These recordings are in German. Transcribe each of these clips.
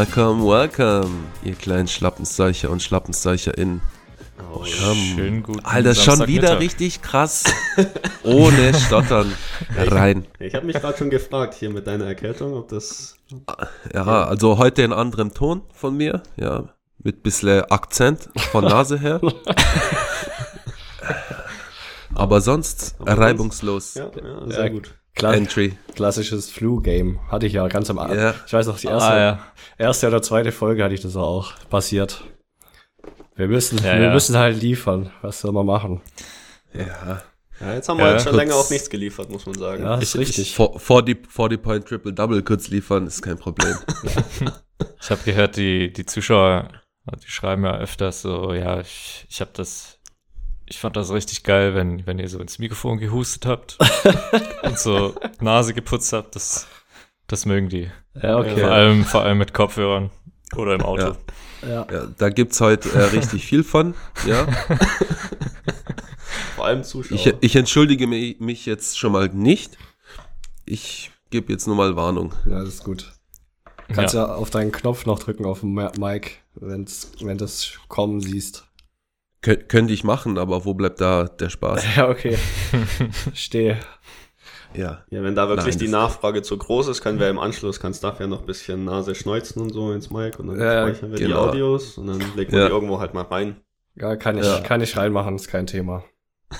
Welcome, welcome, ihr kleinen Schlappenseicher und SchlappenseicherInnen. Oh, Schönen guten Alter, schon wieder richtig krass. Ohne Stottern. Rein. Ich habe mich gerade schon gefragt hier mit deiner Erkältung, ob das. Ja, also heute in anderem Ton von mir. Ja, mit bisschen Akzent von Nase her. Aber sonst Aber reibungslos. Ja, ja sehr Ja, gut. Kla Entry. klassisches Flu-Game. Hatte ich ja ganz am Anfang. Ja. Ich weiß noch, die erste, Ah, ja. erste oder zweite Folge hatte ich das auch passiert. Wir müssen, Ja, wir ja. müssen halt liefern. Was soll man machen? Ja. Ja, jetzt haben wir Ja, halt schon kurz- länger auch nichts geliefert, muss man sagen. Ja, ist richtig. 40, 40 Point Triple Double kurz liefern ist kein Problem. Ich habe gehört, die, die Zuschauer, die schreiben ja öfters so, ja, ich, ich habe das, ich fand das richtig geil, wenn, wenn ihr so ins Mikrofon gehustet habt und so Nase geputzt habt, das, das mögen die. Ja, okay. Vor allem, vor allem mit Kopfhörern oder im Auto. Ja. Ja. Ja, da gibt's heute äh, richtig viel von. Ja. Vor allem Zuschauer. Ich, ich entschuldige mi- mich jetzt schon mal nicht. Ich gebe jetzt nur mal Warnung. ja, das ist gut. Du kannst ja. auf deinen Knopf noch drücken auf dem Mic, wenn's, wenn du das kommen siehst. Kö könnte ich machen, aber wo bleibt da der Spaß? Ja, okay. Stehe. Ja. ja, wenn da wirklich Nein, die Nachfrage zu groß ist, können wir im Anschluss, kannst dafür noch ein bisschen Nase schneuzen und so ins Mic und dann Ja, speichern wir die genau. Audios und dann legen wir Ja. die irgendwo halt mal rein. Ja, kann ich, Ja. kann ich reinmachen, ist kein Thema.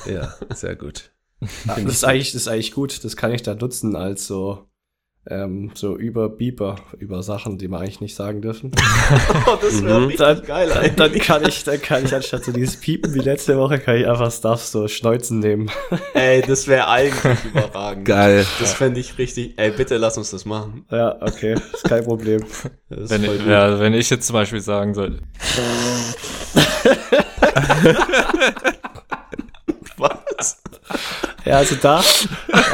Ja, sehr gut. Ja, das, ist eigentlich, das ist eigentlich gut. Das kann ich da nutzen als so, ähm, so über Beeper, über Sachen, die wir eigentlich nicht sagen dürfen. Oh, das wäre Mhm. richtig Dann, geil dann, eigentlich. dann kann ich, dann kann ich anstatt so dieses Piepen wie letzte Woche, kann ich einfach Stuff so Schneuzen nehmen. Ey, das wäre eigentlich überragend. Geil. Das fände ich richtig. Ey, bitte lass uns das machen. Ja, okay, ist kein Problem. Ist Wenn, ich, ja, wenn ich jetzt zum Beispiel sagen soll, Was? Ja, also da,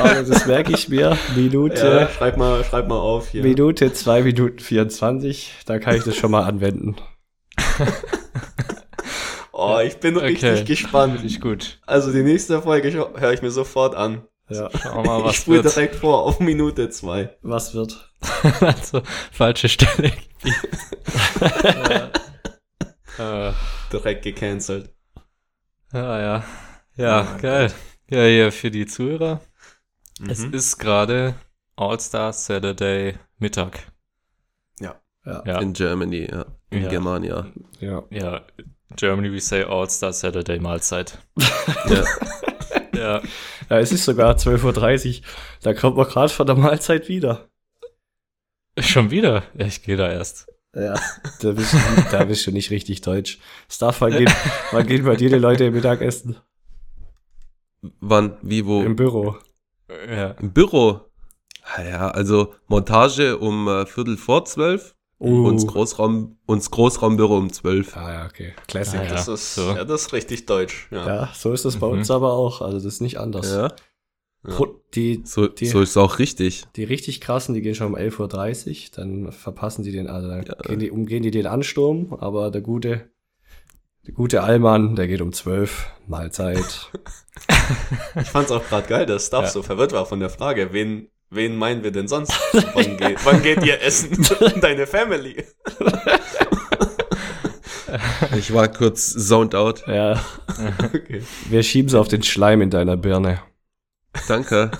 aber das merke ich mir, Ja, Minute, schreib mal, schreib mal auf hier. Minute 2 Minuten 24, da kann ich das schon mal anwenden. Oh, ich bin Okay. richtig gespannt. finde ich gut. Also die nächste Folge höre ich mir sofort an. Ja, Schau mal, ich was spule wird. direkt vor auf Minute zwei. was wird? also, falsche Stelle. äh, Direkt gecancelt. ja, ja. Ja, geil. Ja, hier für die Zuhörer. Es Mhm. ist gerade All-Star Saturday Mittag. Ja, Ja, In Germany, ja. In Ja. Germania. ja. ja. Germany, we say All-Star Saturday Mahlzeit. Ja. Ja. Ja, es ist sogar 12.30 Uhr, da kommt man gerade von der Mahlzeit wieder. Schon wieder? Ja, ich gehe da erst. Ja, da bist, du, da bist du nicht richtig deutsch. Stuff, wann gehen, wann gehen bei dir die Leute im Mittagessen? Wann, wie, wo? Im Im, Büro. Ja. Büro. Ah Ja, also Montage um äh, Viertel vor zwölf. Uh. Und das Großraum, Großraumbüro um zwölf. Ah ja, okay. Classic. Ah, ja. Das ist, so. ja, das ist richtig deutsch. Ja. Ja, so ist das bei Mhm. uns aber auch. Also das ist nicht anders. Ja. Pro- Die, So, Die- so ist es auch richtig. die richtig krassen, die gehen schon um 11.30 Uhr, dann verpassen die den, also dann Ja. gehen die, umgehen die den Ansturm, aber der gute, der gute Allmann, der geht um 12 Mahlzeit. Ich fand's auch gerade geil, dass Stuff Ja. so verwirrt war von der Frage, wen, wen meinen wir denn sonst? Wann geht, wann geht ihr essen? Deine Family. Ich war kurz zoned out. ja, Okay. wir schieben's auf den Schleim in deiner Birne. Danke.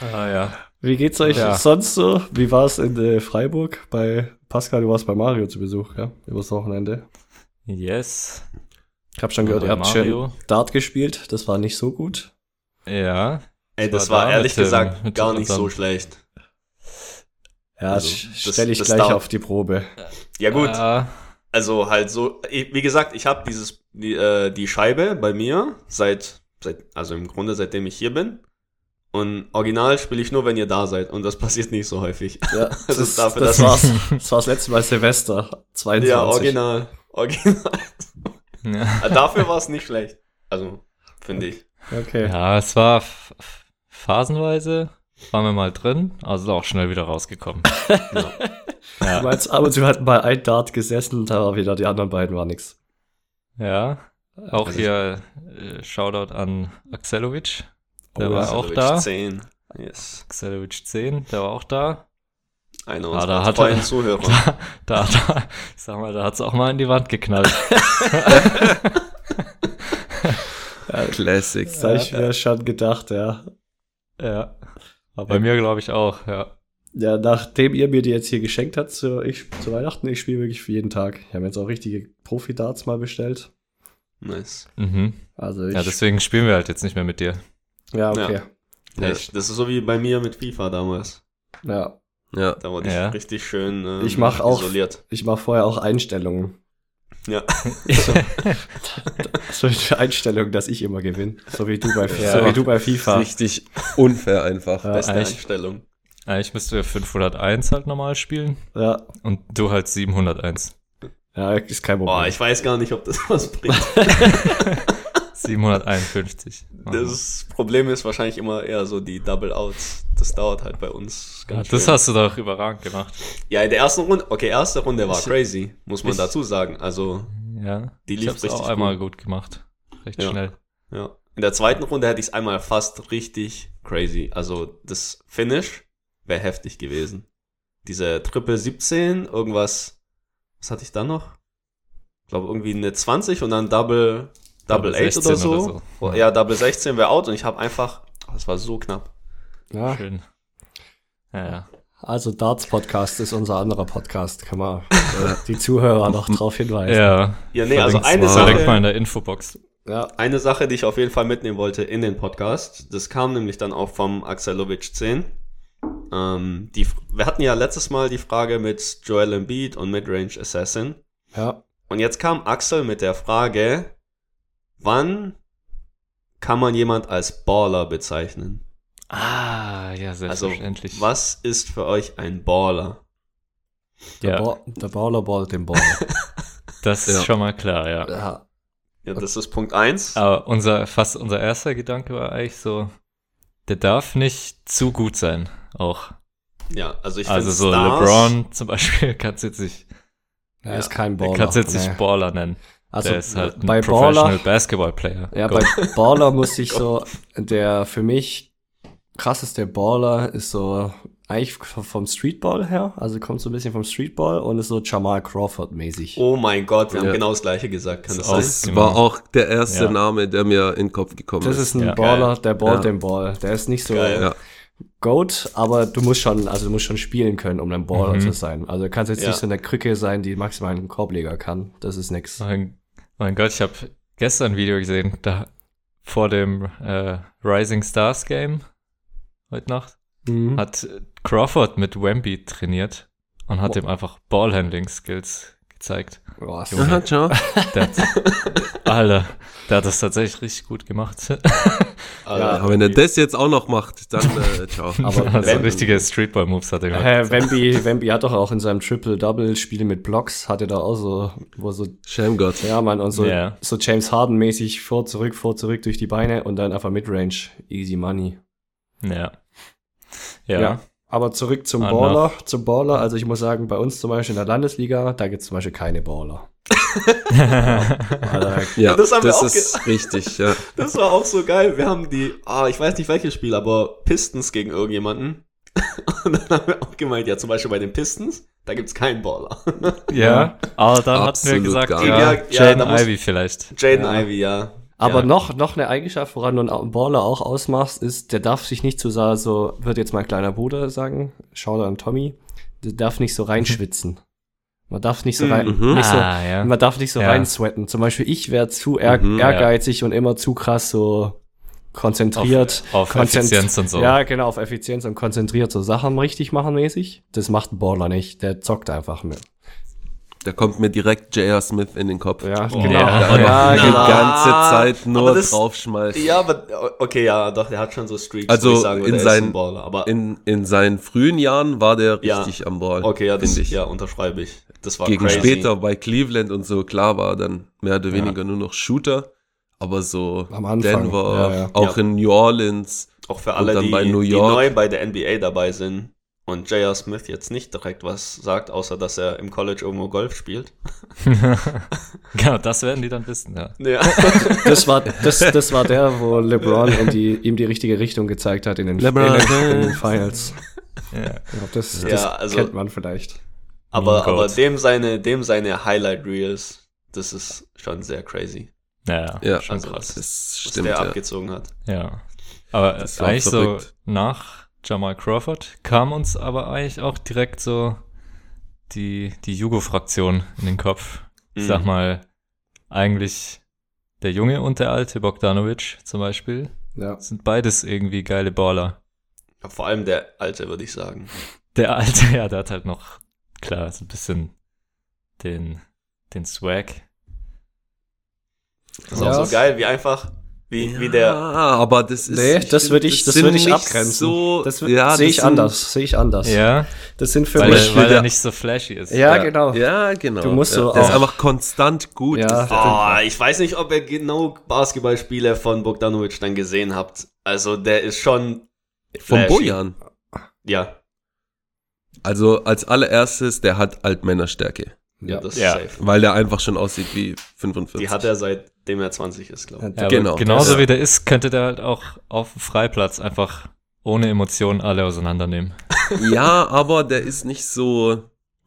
Ah, ja. Wie geht's euch Ja. sonst so? Wie war's in äh, Freiburg? Bei Pascal, du warst bei Mario zu Besuch, ja? Übers Wochenende. Yes. Ich hab schon gehört, ihr habt Mario. schön Dart gespielt. Das war nicht so gut. Ja. Ey, das Ich war da ehrlich mit dem- gesagt mit gar nicht so schlecht. Ja, Also, sch- das- stell ich das gleich dauert- auf die Probe. Ja gut, Ja, also halt so, wie gesagt, ich habe dieses die, äh, die Scheibe bei mir seit seit also im Grunde seitdem ich hier bin und original spiele ich nur, wenn ihr da seid und das passiert nicht so häufig. Ja, Das das, ist dafür, das, war's, das war's letzte Mal Silvester 22. Ja, original, original. ja. Dafür war es nicht schlecht. Also finde ich. Okay. ja, es war phasenweise, waren wir mal drin, also auch schnell wieder rausgekommen. Ja. Du Ja, meinst, aber du hatten bei ein Dart gesessen, da war wieder die anderen beiden war nix. ja. Auch Also- hier äh, Shoutout an Axelovic. Der Oh, war ja. auch da. wirklich 10. Yes. Xelovic 10, der war auch da. Einer Ah, unserer da hat er- Zuhörer. Da, da, ich sag mal, da hat's auch mal in die Wand geknallt. Classic. Das habe ich mir schon gedacht, ja. ja. Aber bei mir glaube ich auch, ja. Ja, nachdem ihr mir die jetzt hier geschenkt habt zu, ich, zu Weihnachten, ich spiele wirklich für jeden Tag. Ich habe jetzt auch richtige Profi-Darts mal bestellt. Nice. Mhm. Also ich, Ja, deswegen spielen wir halt jetzt nicht mehr mit dir. Ja, okay. Ja. Ich, das ist so wie bei mir mit FIFA damals. Ja. Ja. Da wurde ich Ja. richtig schön ähm, Ich mach auch- isoliert. Ich mache vorher auch Einstellungen. Ja. So eine Einstellung, dass ich immer gewinne. So wie du bei, Ja. so wie du bei FIFA. Richtig unfair einfach. Ja. Beste eigentlich- Einstellung. Eigentlich müsst du ja 501 halt normal spielen Ja, und du halt 701. ja, ist kein Problem. Boah, ich weiß gar nicht, ob das was bringt. 751. Das Problem ist wahrscheinlich immer eher so die Double Outs. Das dauert halt bei uns Ja, ganz das schön. hast du doch überragend gemacht. Ja, in der ersten Runde, okay, erste Runde war Ich- crazy, muss man ich- dazu sagen. Also, Ja. Die ich lief hab's richtig auch einmal gut gemacht. Recht Ja. schnell. ja. In der zweiten Runde hätte ich es einmal fast richtig crazy. Also, das Finish wäre heftig gewesen. Diese Triple 17, irgendwas, was hatte ich dann noch? Ich glaube, irgendwie eine 20 und dann Double, Double, Double 8 oder 16 so. oder so. Ja. Double 16 wäre out und ich habe einfach, oh, das war so knapp. ja, Schön. Ja, ja. also Darts Podcast ist unser anderer Podcast. Kann man äh, die Zuhörer noch drauf hinweisen. Ja, Ja, nee, also eine mal. Sache- Verlinkt mal in der Infobox. Ja, Eine Sache, die ich auf jeden Fall mitnehmen wollte in den Podcast, das kam nämlich dann auch vom Axelovic 10. Ähm, die, wir hatten ja letztes Mal die Frage mit Joel Embiid und Midrange Assassin. ja. Und jetzt kam Axel mit der Frage, wann kann man jemand als Baller bezeichnen? Ah, ja, Also, selbstverständlich. was ist für euch ein Baller? Der, Ja, Ba- der Baller ballt den Ball. das ist Ja. schon mal klar, ja. ja. Ja, das ist Punkt eins. Aber unser, fast unser erster Gedanke war eigentlich so, der darf nicht zu gut sein, auch. Ja, also ich also so Stars, LeBron zum Beispiel kannst du jetzt nicht, Er ist kein Baller. kannst du jetzt nicht nee. Baller nennen. Also der ist halt ein bei Professional Baller, Basketball Player. ja, Gott. bei Baller muss ich so, der für mich krasseste Baller ist so eigentlich vom Streetball her, also kommt so ein bisschen vom Streetball und ist so Jamal Crawford mäßig. Oh mein Gott, wir Ja. haben genau das gleiche gesagt. Kann Das das ist sein? Genau. war auch der erste Ja. Name, der mir in den Kopf gekommen Das ist. ist ein Ja. Baller, der ballt Ja. den Ball. Der ist nicht so Geil. Ja. Goat, aber du musst schon, also du musst schon spielen können, um ein Baller Mhm. zu sein. Also du kannst jetzt Ja. nicht so eine Krücke sein, die maximal einen Korbleger kann. Das ist nix. Mein, mein Gott, ich habe gestern ein Video gesehen, da vor dem äh, Rising Stars Game heute Nacht Mhm. hat Crawford mit Wemby trainiert und hat ihm einfach Ballhandling Skills gezeigt. Boah, Junge. Aha, ciao. Der hat, Alter, der hat das tatsächlich richtig gut gemacht. Also, Aber wenn er das jetzt auch noch macht, dann äh, ciao. Aber also wenn- richtige Streetball Moves hat er gemacht. Hä, Wemby, Wemby hat doch auch in seinem Triple-Double-Spiel mit Blocks, hatte da auch so, wo so, Schamgott. ja man, und so, Ja. so James Harden-mäßig vor, zurück, vor, zurück durch die Beine und dann einfach Midrange. Easy Money. Ja. Ja. Ja. Aber zurück zum Ah, Baller, zum Baller. Also ich muss sagen, bei uns zum Beispiel in der Landesliga, da gibt's zum Beispiel keine Baller. Alter, Ja, das das, haben wir auch ist richtig, ja. Das war auch so geil. Wir haben die, ah, ich weiß nicht welches Spiel, aber Pistons gegen irgendjemanden. Und dann haben wir auch gemeint, ja, zum Beispiel bei den Pistons, da gibt's keinen Baller. ja. Aber dann hatten wir gesagt, ja. Ja, Jaden Ivy vielleicht. Jaden Ja. Ivy, ja. Aber ja. noch, noch eine Eigenschaft, woran du einen Baller auch ausmachst, ist, der darf sich nicht so, sa- so wird jetzt mein kleiner Bruder sagen, schau da an Tommy, der darf nicht so reinschwitzen. Man darf nicht so rein, Mhm. nicht so, ah, ja. man darf nicht so Ja. rein sweaten. Zum Beispiel ich wäre zu ehr Mhm. ehrgeizig und immer zu krass so konzentriert. Auf, auf konzent- Effizienz und so. Ja, genau, auf Effizienz und konzentriert so Sachen richtig machen mäßig. Das macht ein Baller nicht, der zockt einfach mit. Da kommt mir direkt J.R. Smith in den Kopf. Ja, Oh. genau. Ja. Ja, die genau. ganze Zeit nur Aber das- draufschmeißen. Ja, aber, okay, ja, doch, der hat schon so Streaks, Also, sagen in seinen- ein Baller. Aber, In, in seinen frühen Jahren war der Ja. richtig am Ball. okay, ja, das, finde ich. ja, unterschreibe ich. Das war Gegen crazy. später bei Cleveland und so, klar war er dann mehr oder weniger nur noch Shooter. Aber so Am Anfang, Denver, ja, ja. auch Ja. in New Orleans. Auch für alle, dann die, bei New die York. neu bei der NBA dabei sind. Und J.R. Smith jetzt nicht direkt was sagt, außer dass er im College irgendwo Golf spielt. genau, das werden die dann wissen, ja. Ja. Das war, das, das war der, wo LeBron in die, ihm die richtige Richtung gezeigt hat in den, in LeBron den, in den Finals. ja. Ja, das Ja, das also- kennt man vielleicht. aber, Meme aber dem seine, dem seine Highlight Reels, das ist schon sehr crazy, Ja, Ja, schon also krass. Das was stimmt, der ja. abgezogen hat. Ja. Aber eigentlich so nach Jamal Crawford kam uns aber eigentlich auch direkt so die, die Jugo-Fraktion in den Kopf. Ich Mhm. sag mal, eigentlich der Junge und der alte Bogdanovic zum Beispiel Ja. sind beides irgendwie geile Baller. Ja, vor allem der Alte, würde ich sagen. Der alte, ja, der hat halt noch, klar, so ein bisschen den, den Swag. Das ist Ja. auch so geil, wie einfach, wie, wie der, Ah, aber das ist. Nee, das würde ich, das würde ich abgrenzen. So, das ja, sehe ich sind- anders, sehe ich anders. Ja, Das sind für weil, mich, weil der- er nicht so flashy ist. ja, genau. Ja, genau. Du musst ja. so Der ist einfach konstant gut. Ja. Oh, ich weiß nicht, ob ihr genau Basketballspiele von Bogdanovic dann gesehen habt. Also, der ist schon, flashy. Bojan. ja, Also als allererstes, der hat Altmännerstärke. Ja, Ja. das Ja. ist safe. Weil der einfach schon aussieht wie 45. Die hat er seitdem er 20 ist, glaube ich. Ja, Genau. genauso Ja. wie der ist, könnte der halt auch auf dem Freiplatz einfach ohne Emotionen alle auseinandernehmen. Ja, aber der ist nicht so.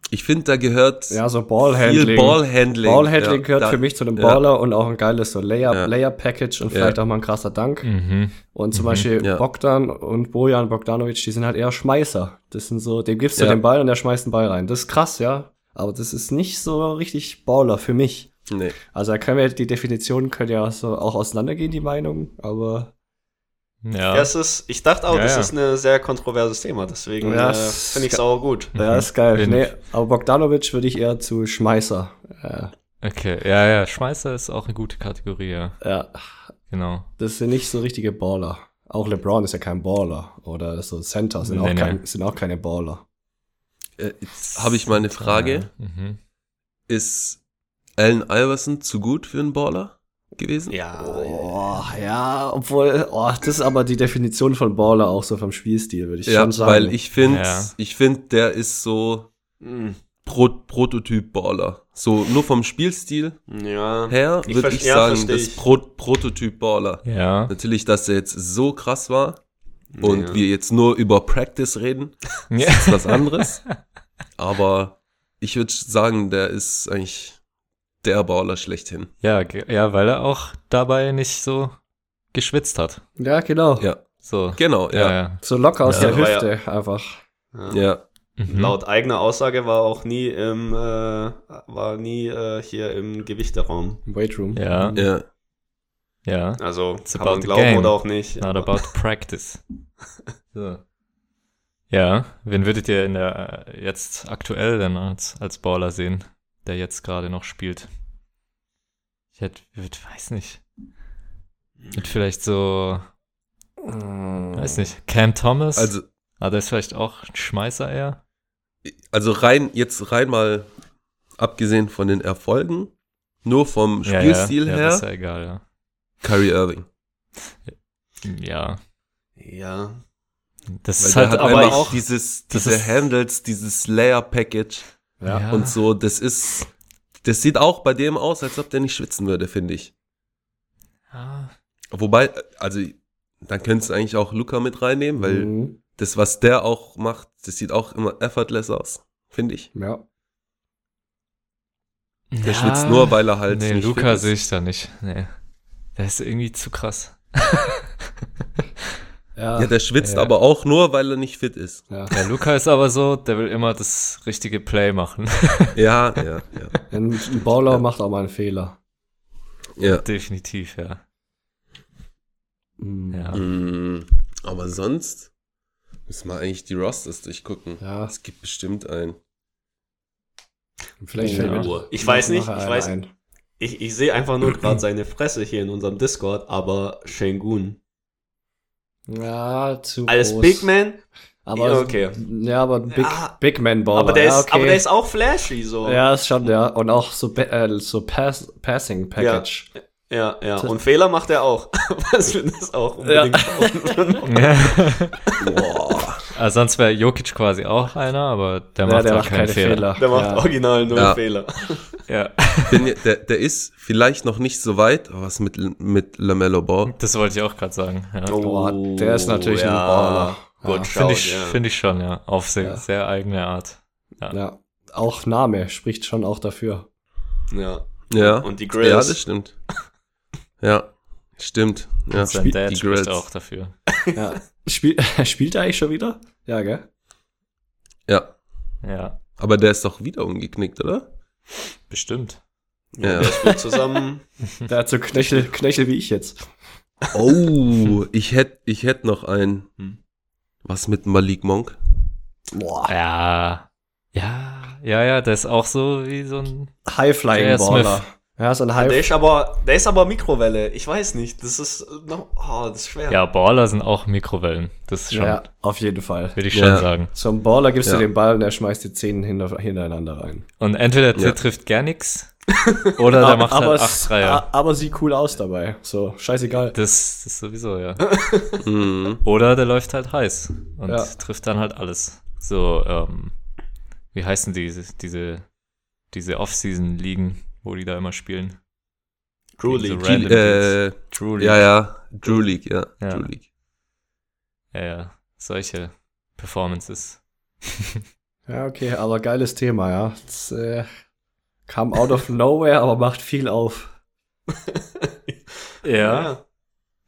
Ich finde, da gehört Ja, so viel Ballhandling. Ballhandling. Ballhandling ja, gehört da, für mich zu einem ja. Baller und auch ein geiles so Layer, Ja. Layer Package und Ja. vielleicht auch mal ein krasser Dank. Mhm. Und zum Mhm. Beispiel Ja. Bogdan und Bojan Bogdanovic, die sind halt eher Schmeißer. Das sind so, dem gibst du Ja. den Ball und der schmeißt den Ball rein. Das ist krass, ja. Aber das ist nicht so richtig Baller für mich. Nee. Also da können wir, die Definitionen können ja so auch auseinandergehen, die Meinungen, aber Ja. Das ist, ich dachte auch, Ja, das ja. ist ein sehr kontroverses Thema, deswegen Ja, äh, es- finde ich es auch gut. Mhm. ja, ist geil. Bin- Nee, aber Bogdanovic würde ich eher zu Schmeißer. Ja, Okay, ja, ja, Schmeißer ist auch eine gute Kategorie, ja. ja, Genau. das sind nicht so richtige Baller. Auch LeBron ist ja kein Baller. Oder so Center sind, Nee, auch, nee. kein, sind auch keine Baller. Äh, Jetzt habe ich mal eine Frage. Ja. Mhm. Ist Allen Iverson zu gut für einen Baller gewesen? Ja, Oh, ja, obwohl, oh, das ist aber die Definition von Baller auch so vom Spielstil, würde ich Ja, schon sagen. weil ich finde, Ja. ich finde, der ist so Hm, Pro Prototyp Baller. So nur vom Spielstil ja. her Ich würde ich ja, sagen, das ich. Pro Prototyp Baller. Ja. Natürlich, dass er jetzt so krass war und Ja. wir jetzt nur über Practice reden, ja. ist was anderes. Aber ich würde sagen, der ist eigentlich der Baller schlechthin. Ja, ja, weil er auch dabei nicht so geschwitzt hat. Ja, genau. Ja, So. genau, Ja, ja. So locker aus Ja, der Hüfte einfach. Ja. Ja, Mhm. Laut eigener Aussage war er auch nie im, äh, war nie äh, hier im Gewichteraum. Im Weightroom. Ja. ja. Ja. Also It's kann man glauben game. oder auch nicht. Not about practice. So. Ja, wen würdet ihr in der jetzt aktuell denn als, als Baller sehen, der jetzt gerade noch spielt? Ich hätte, würd, weiß nicht. Mit vielleicht so, weiß nicht, Cam Thomas. Also, ah, der ist vielleicht auch ein Schmeißer eher. also rein, jetzt rein mal abgesehen von den Erfolgen, nur vom Ja, Spielstil ja, ja, das ist her, ja egal, ja. Kyrie Irving. Ja, Ja. das Weil ist halt hat aber einfach auch, dieses, diese Handles, dieses Layer-Package ja, und so, das ist, das sieht auch bei dem aus, als ob der nicht schwitzen würde, finde ich. ja, Wobei, also, dann könntest du eigentlich auch Luca mit reinnehmen, weil Mhm. das, was der auch macht, das sieht auch immer effortless aus, finde ich. Ja. Der ja, schwitzt nur, weil er halt Nee, Luca sehe ich da nicht. Nee. Der ist irgendwie zu krass. Ja, Ja, der schwitzt Ja. aber auch nur, weil er nicht fit ist. ja. Der Luca ist aber so, der will immer das richtige Play machen. Ja, ja, ja. Ein, Baller macht auch mal einen Fehler. ja. Definitiv, ja. Mhm. Ja. Mm, Aber sonst müssen wir eigentlich die Rosters durchgucken. Ja. Es gibt bestimmt einen. Vielleicht Ja. Ich weiß nicht, ich weiß ein. Ich, ich sehe einfach nur gerade seine Fresse hier in unserem Discord, aber Shengun. Ja, zu Als groß. Big Man, Aber, Ja, okay. Ja, aber Big, Ja. Big Man Baller. aber der, ja, ist, aber der ist auch flashy, so. Ja, ist schon, ja. Und auch so, äh, so Pass, Passing Package. ja, ja. Das- Und Fehler macht er auch. Was wir das auch unbedingt ja. Boah. Also sonst wäre Jokic quasi auch einer, aber der Ja, macht der auch macht keinen keine Fehler. Fehler. Der macht ja. original null Ja. Fehler. Ja, Bin, ja- der, der ist vielleicht noch nicht so weit. Was mit, mit LaMelo Ball? das wollte ich auch gerade sagen. Ja. Boah, der ist natürlich ein Baller. Gut, Ja. Finde ich, ja. find ich schon, ja. Auf sehr, Ja. sehr eigene Art. Ja. Auch Name spricht schon auch dafür. ja. Ja. Und die ja, Grills. das stimmt. Ja, stimmt. Ja. Und sein Dad die spricht Grills. auch dafür. Ja. Spiel, spielt er eigentlich schon wieder? Ja, gell? Ja. Ja, Aber der ist doch wieder umgeknickt, oder? bestimmt. Ja, Ja. der spielt zusammen. Der hat so Knöchel, Knöchel wie ich jetzt. Oh, ich hätte ich hätt noch einen. Hm. Was mit Malik Monk? Boah. Ja, ja, ja, ja, der ist auch so wie so ein. High-Flying J.R. Baller. Smith. Ja, so ein Der High. ist aber, der ist aber Mikrowelle. Ich weiß nicht. Das ist noch, oh, das ist schwer. Ja, Baller sind auch Mikrowellen. Das ist schon, Ja, auf jeden Fall. würde ich Ja. schon sagen. So ein Baller gibst Ja. du den Ball und er schmeißt die Zehen hinter, hintereinander rein. Und entweder der Ja. trifft gar nichts oder der macht halt es- acht Dreier. aber sieht cool aus dabei. So, scheißegal. Das, das ist sowieso, ja. Mhm. Oder der läuft halt heiß und Ja. trifft dann halt alles. So, ähm, wie heißen diese, diese, diese Off-Season-Ligen, wo die da immer spielen? Drew League. Die, äh, True League. ja, ja. Drew League, ja. Ja. Drew League. Ja, ja. Solche Performances. Ja, okay, aber geiles Thema, ja. Das, äh, kam out of nowhere, aber macht viel auf. Ja.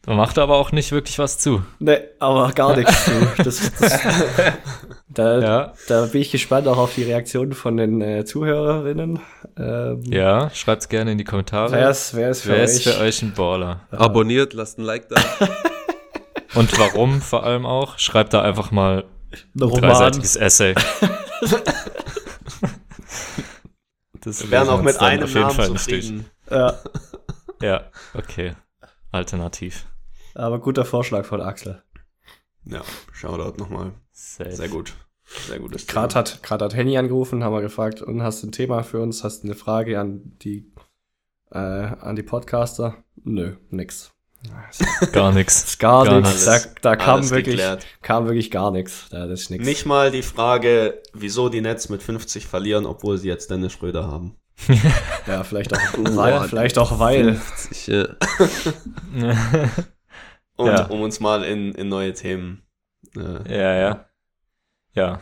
Man macht aber auch nicht wirklich was zu. Ne, aber gar nichts zu. Das, das, da, Ja. da bin ich gespannt auch auf die Reaktionen von den äh, Zuhörerinnen. Ähm, Ja, schreibt's gerne in die Kommentare. Wer ist, wer ist für Wer euch? ist für euch ein Baller? Abonniert, lasst ein Like da. Und warum vor allem auch? Schreibt da einfach mal ein dreiseitiges Essay. das Wir wären auch mit einem auf jeden Namen Fall zufrieden. Ja, Ja, okay. Alternativ. aber guter Vorschlag von Axel. Ja, Shoutout nochmal. Safe. Sehr gut. Sehr gutes Gerade hat, gerade hat Henny angerufen, haben wir gefragt, und hast du ein Thema für uns? Hast du eine Frage an die, äh, an die Podcaster? Nö, nix. Gar nichts. Gar, Gar nichts. Da, da kam alles wirklich, geklärt. kam wirklich gar nichts. Da ist nix. Nicht mal die Frage, wieso die Nets mit 50 verlieren, obwohl sie jetzt Dennis Schröder haben. Ja, vielleicht auch, Boah, weil, vielleicht auch weil. 50, ja. Und Ja. um uns mal in, in neue Themen. Äh, ja, ja. Ja.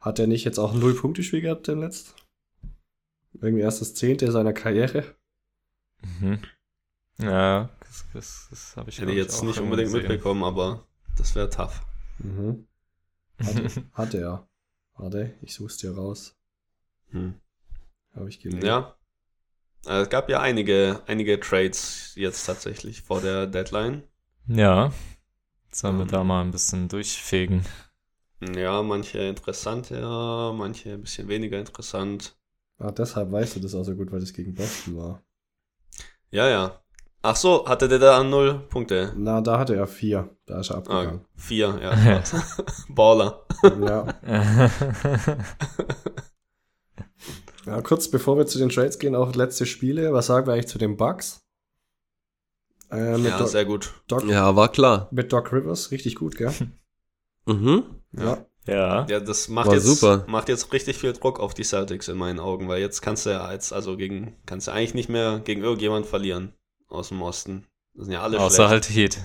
Hat er nicht jetzt auch ein Null-Punkte-Spiel gehabt im letzten? Irgendwie erst das zehnte seiner Karriere. Mhm. Ja, das, das, das habe ich hätte ich jetzt auch nicht unbedingt gesehen. mitbekommen, aber das wäre tough. Mhm. Hatte, hatte er. Warte, ich such's dir raus. Hm. Habe ich gelesen. Ja. Äh, Es gab ja einige, einige Trades jetzt tatsächlich vor der Deadline. Ja. Sollen wir Ähm. da mal ein bisschen durchfegen? Ja, manche interessanter, manche ein bisschen weniger interessant. Ah, deshalb weißt du das auch so gut, weil das gegen Boston war. Ja, ja. Ach so, hatte der da null Punkte? Na, da hatte er vier. Da ist er Ah, abgegangen. vier, ja. Baller. ja. ja. Kurz bevor wir zu den Trades gehen, auch letzte Spiele. Was sagen wir eigentlich zu den Bucks? Äh, mit, Ja, Doc, sehr gut. Doc, ja, war klar. mit Doc Rivers, richtig gut, gell? Mhm. Ja. ja. Ja, das macht War jetzt, super. macht jetzt richtig viel Druck auf die Celtics in meinen Augen, weil jetzt kannst du ja als, also gegen, kannst du eigentlich nicht mehr gegen irgendjemand verlieren aus dem Osten. Das sind ja alle Außer schlecht. halt Heat.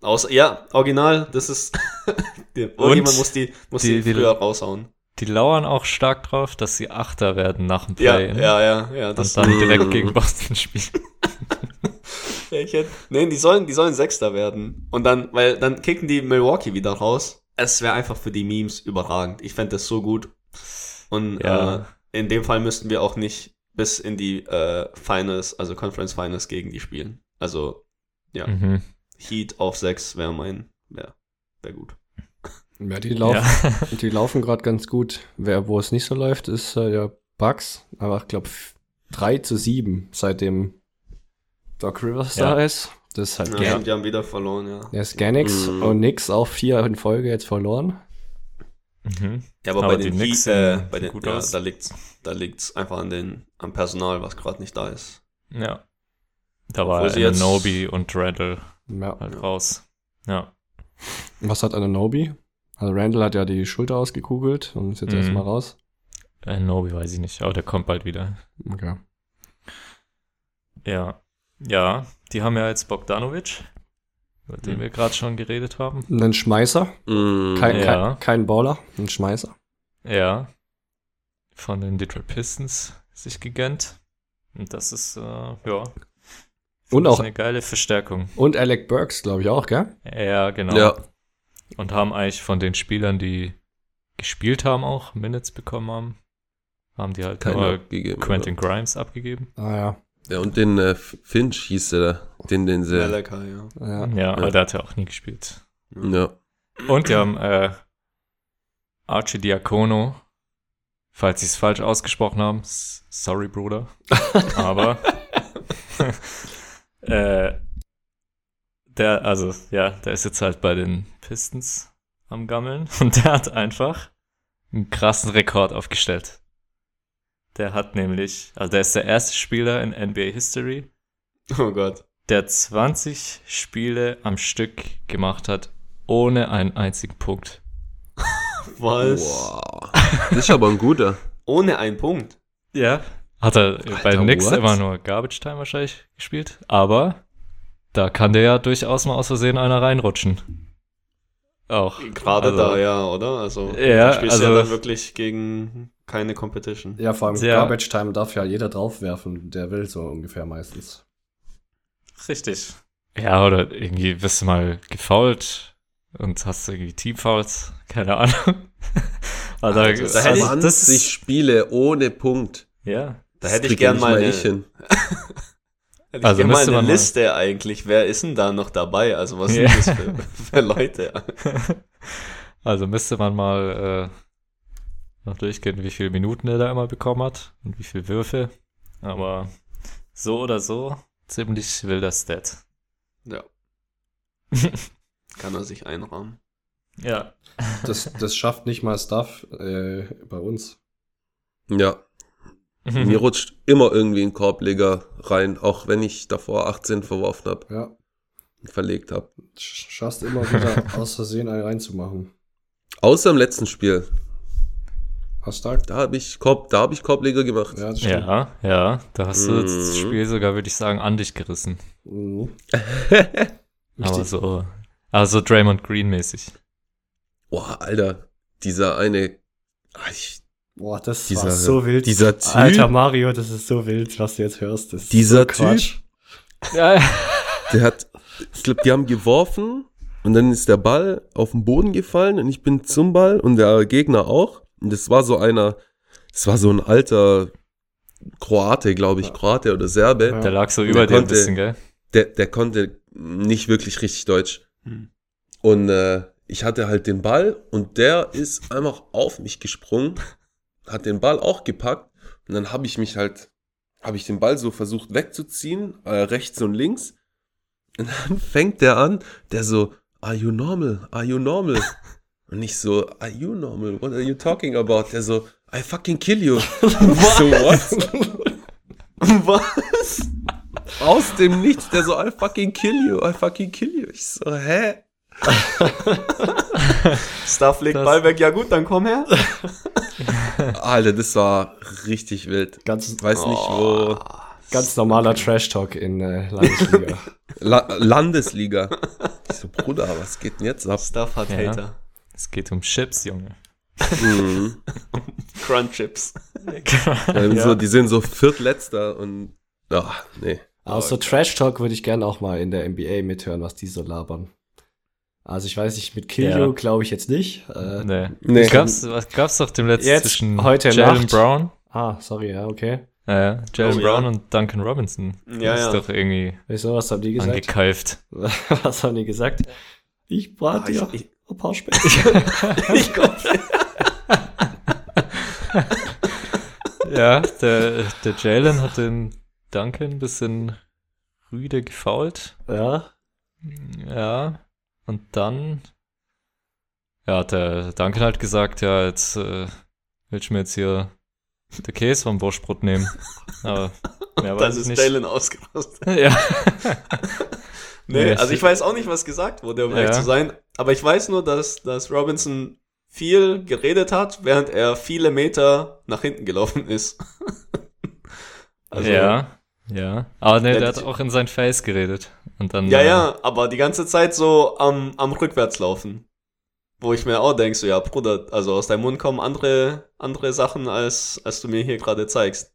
Außer, ja, original, das ist, irgendjemand muss die, muss die, die- die- früher raushauen. Die lauern auch stark drauf, dass sie Achter werden nach dem Ja, Play. ja, ja, ja, das und dann direkt gegen Boston spielen. Ja, ich hätte, nee, die sollen, die sollen Sechster werden. Und dann, weil dann kicken die Milwaukee wieder raus. Es wäre einfach für die Memes überragend. Ich fände das so gut. Und Ja. äh, in dem Fall müssten wir auch nicht bis in die äh, Finals, also Conference Finals gegen die spielen. Also Ja. Mhm. Heat auf 6 wäre mein, wäre wär gut. Ja, die laufen, Ja. die laufen gerade ganz gut. Wer, wo es nicht so läuft, ist äh, der Bucks. Aber ich glaube 3 zu 7, seitdem Doc Rivers Ja. da ist. Das ist halt Ja, Gan die haben wieder verloren, ja. Der ist Ganix Mhm. und Nix auch vier in Folge jetzt verloren. Mhm. Ja, aber, Aber bei die den Heat, äh, bei den, gut ja, aus. da liegt's, da liegt's einfach an den, am Personal, was gerade nicht da ist. Ja. Da war Obwohl sie jetzt- Nobi und Dreddle Ja. halt raus. Ja. Was hat Ananobi? Also Randall hat ja die Schulter ausgekugelt und ist jetzt Mhm. erstmal raus. Äh, Nobi weiß ich nicht, aber der kommt bald wieder. Okay. Ja. Ja, die haben ja jetzt Bogdanovic, über den Mhm. wir gerade schon geredet haben. Dann Schmeißer. Mm, Kein, Ja. kein, kein Baller, ein Schmeißer. Ja. Von den Detroit Pistons sich gegönnt. Und das ist, äh, ja. Und ist auch- eine geile Verstärkung. Und Alec Burks, glaube ich auch, gell? Ja, genau. Ja, Und haben eigentlich von den Spielern, die gespielt haben, auch Minutes bekommen haben, haben die halt keiner nur abgegeben. Quentin Grimes abgegeben. Ah ja. Ja, und den äh, Finch hieß der, den, den sie. Malachi, ja. ja. Ja, aber der hat ja auch nie gespielt. Ja. Und die haben äh, Archie Diacono, falls sie es falsch ausgesprochen haben, sorry, Bruder. Aber äh, der, also ja, der ist jetzt halt bei den Pistons am Gammeln und der hat einfach einen krassen Rekord aufgestellt. Der hat nämlich, also der ist der erste Spieler in NBA History, Oh Gott. der 20 Spiele am Stück gemacht hat, ohne einen einzigen Punkt. Was? Wow. Das ist aber ein guter. Ohne einen Punkt. Ja. Hat er bei Alter, nix what? immer nur Garbage Time wahrscheinlich gespielt. Aber da kann der ja durchaus mal aus Versehen einer reinrutschen. Auch. Gerade Also, da, ja, oder? Also, Ja, du spielst also- ja dann wirklich gegen keine Competition. Ja, vor allem Ja. Garbage Time darf ja jeder draufwerfen, der will so ungefähr meistens. Richtig. Ja, oder irgendwie wirst du mal gefault und hast irgendwie Teamfouls. Keine Ahnung. Also, Also, das, da hätte ich- 20 das Spiele ohne Punkt. ja. Da hätte ich gern nicht mal eine, ich hätte ich Also gern mal müsste eine man mal- Liste eigentlich. Wer ist denn da noch dabei? Also, was Ja. sind das für, für Leute? Also müsste man mal äh, noch durchgehen, wie viele Minuten er da immer bekommen hat und wie viele Würfe. Aber so oder so, ziemlich wilder Stat. Ja. Kann er sich einrahmen. Ja. Das, das schafft nicht mal Stuff äh, bei uns. Ja, mir rutscht immer irgendwie ein Korbleger rein, auch wenn ich davor 18 verworfen habe Ja. verlegt habe. Sch- Schaffst immer wieder aus Versehen einen reinzumachen. Außer im letzten Spiel. Hast du Da habe ich, Korb, da hab ich Korbleger gemacht. Ja. Ja, ja, da hast du jetzt das Mhm. Spiel sogar, würde ich sagen, an dich gerissen. Mhm. Aber so, also Draymond Green mäßig. Boah, Alter, dieser eine. Ah, ich, Boah, das Dieser- war so wild. dieser Typ- Alter Mario, das ist so wild, was du jetzt hörst. Das ist Dieser so Quatsch. Ja, der hat, ich glaube, die haben geworfen und dann ist der Ball auf den Boden gefallen und ich bin zum Ball und der Gegner auch. Und das war so einer, das war so ein alter Kroate, glaube ich, Kroate oder Serbe. Ja. der lag so über dir ein konnte- bisschen, gell? der, der konnte nicht wirklich richtig Deutsch. Hm. Und äh, ich hatte halt den Ball und der ist einfach auf mich gesprungen, hat den Ball auch gepackt und dann habe ich mich halt, habe ich den Ball so versucht wegzuziehen, äh, rechts und links. Und dann fängt der an, der so, are you normal? Are you normal? Und ich so, are you normal? What are you talking about? Der so, I fucking kill you. Ich so, what? Was? Aus dem Nichts, der so, I fucking kill you, I fucking kill you. Ich so, hä? Stuff legt Das- Ball weg. Ja gut, dann komm her. Alter, das war richtig wild. Ganz, Weiß nicht, wo. ganz normaler Trash-Talk in äh, Landesliga. La Landesliga. Ich so, Bruder, was geht denn jetzt ab? Stuff hat Ja. Hater. Es geht um Chips, Junge. Mhm. Crunchips. Ja, so, die sind so viertletzter und. Ach, nee. Aber so Trash-Talk würde ich gerne auch mal in der NBA mithören, was die so labern. Also ich weiß nicht, mit Kill Ja. Glaube ich jetzt nicht. Äh, Nee. Nee. Gab's, was gab's doch dem letzten Jetzt, zwischen heute Jalen Nacht. Brown, Ah, sorry, ja, okay. ja, ja, Jalen Oh, ja. Brown und Duncan Robinson. Ja, das ja. ist doch irgendwie Wieso, was haben die gesagt? angekeift. was haben die gesagt? Ich brate Ah, dir ich- ich- ein paar Spätzle. Ich komm. Ja, der, der Jalen hat den Duncan ein bisschen rüde gefault. ja, Ja. Und dann ja, hat der Duncan halt gesagt, ja, jetzt äh, willst du mir jetzt hier den Käse vom Wurstbrot nehmen. Aber mehr ich ist nicht. Jalen ausgerastet. Ja. Nee, Nee, also ich- weiß auch nicht, was gesagt wurde, um Ja. ehrlich zu sein. Aber ich weiß nur, dass, dass Robinson viel geredet hat, während er viele Meter nach hinten gelaufen ist. Also, ja, ja. Aber nee, der das- hat auch in sein Face geredet. Und dann. Ja, äh, ja, aber die ganze Zeit so am, am Rückwärtslaufen. Wo ich mir auch denke, so, ja, Bruder, also aus deinem Mund kommen andere, andere Sachen, als, als du mir hier gerade zeigst.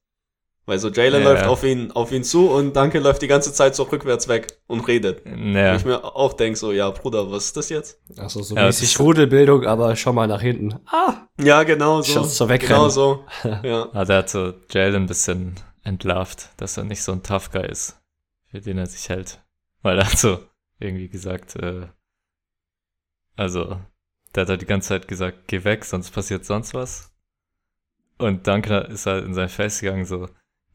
Weil so Jalen Ja, läuft ja. auf ihn, auf ihn zu und Danke läuft die ganze Zeit so rückwärts weg und redet. Wo Naja. ich mir auch denke, so, ja, Bruder, was ist das jetzt? Also so Ja, mäßig Rudelbildung, aber schon mal nach hinten. Ah! Ja, genau so. Schaut's so wegrennen. Genau so. Ja. Ah, der hat so Jalen ein bisschen entlarvt, dass er nicht so ein Tough Guy ist, für den er sich hält. Weil er hat so irgendwie gesagt, äh, also, der hat halt die ganze Zeit gesagt, geh weg, sonst passiert sonst was. Und Duncan ist halt in sein Face gegangen, so,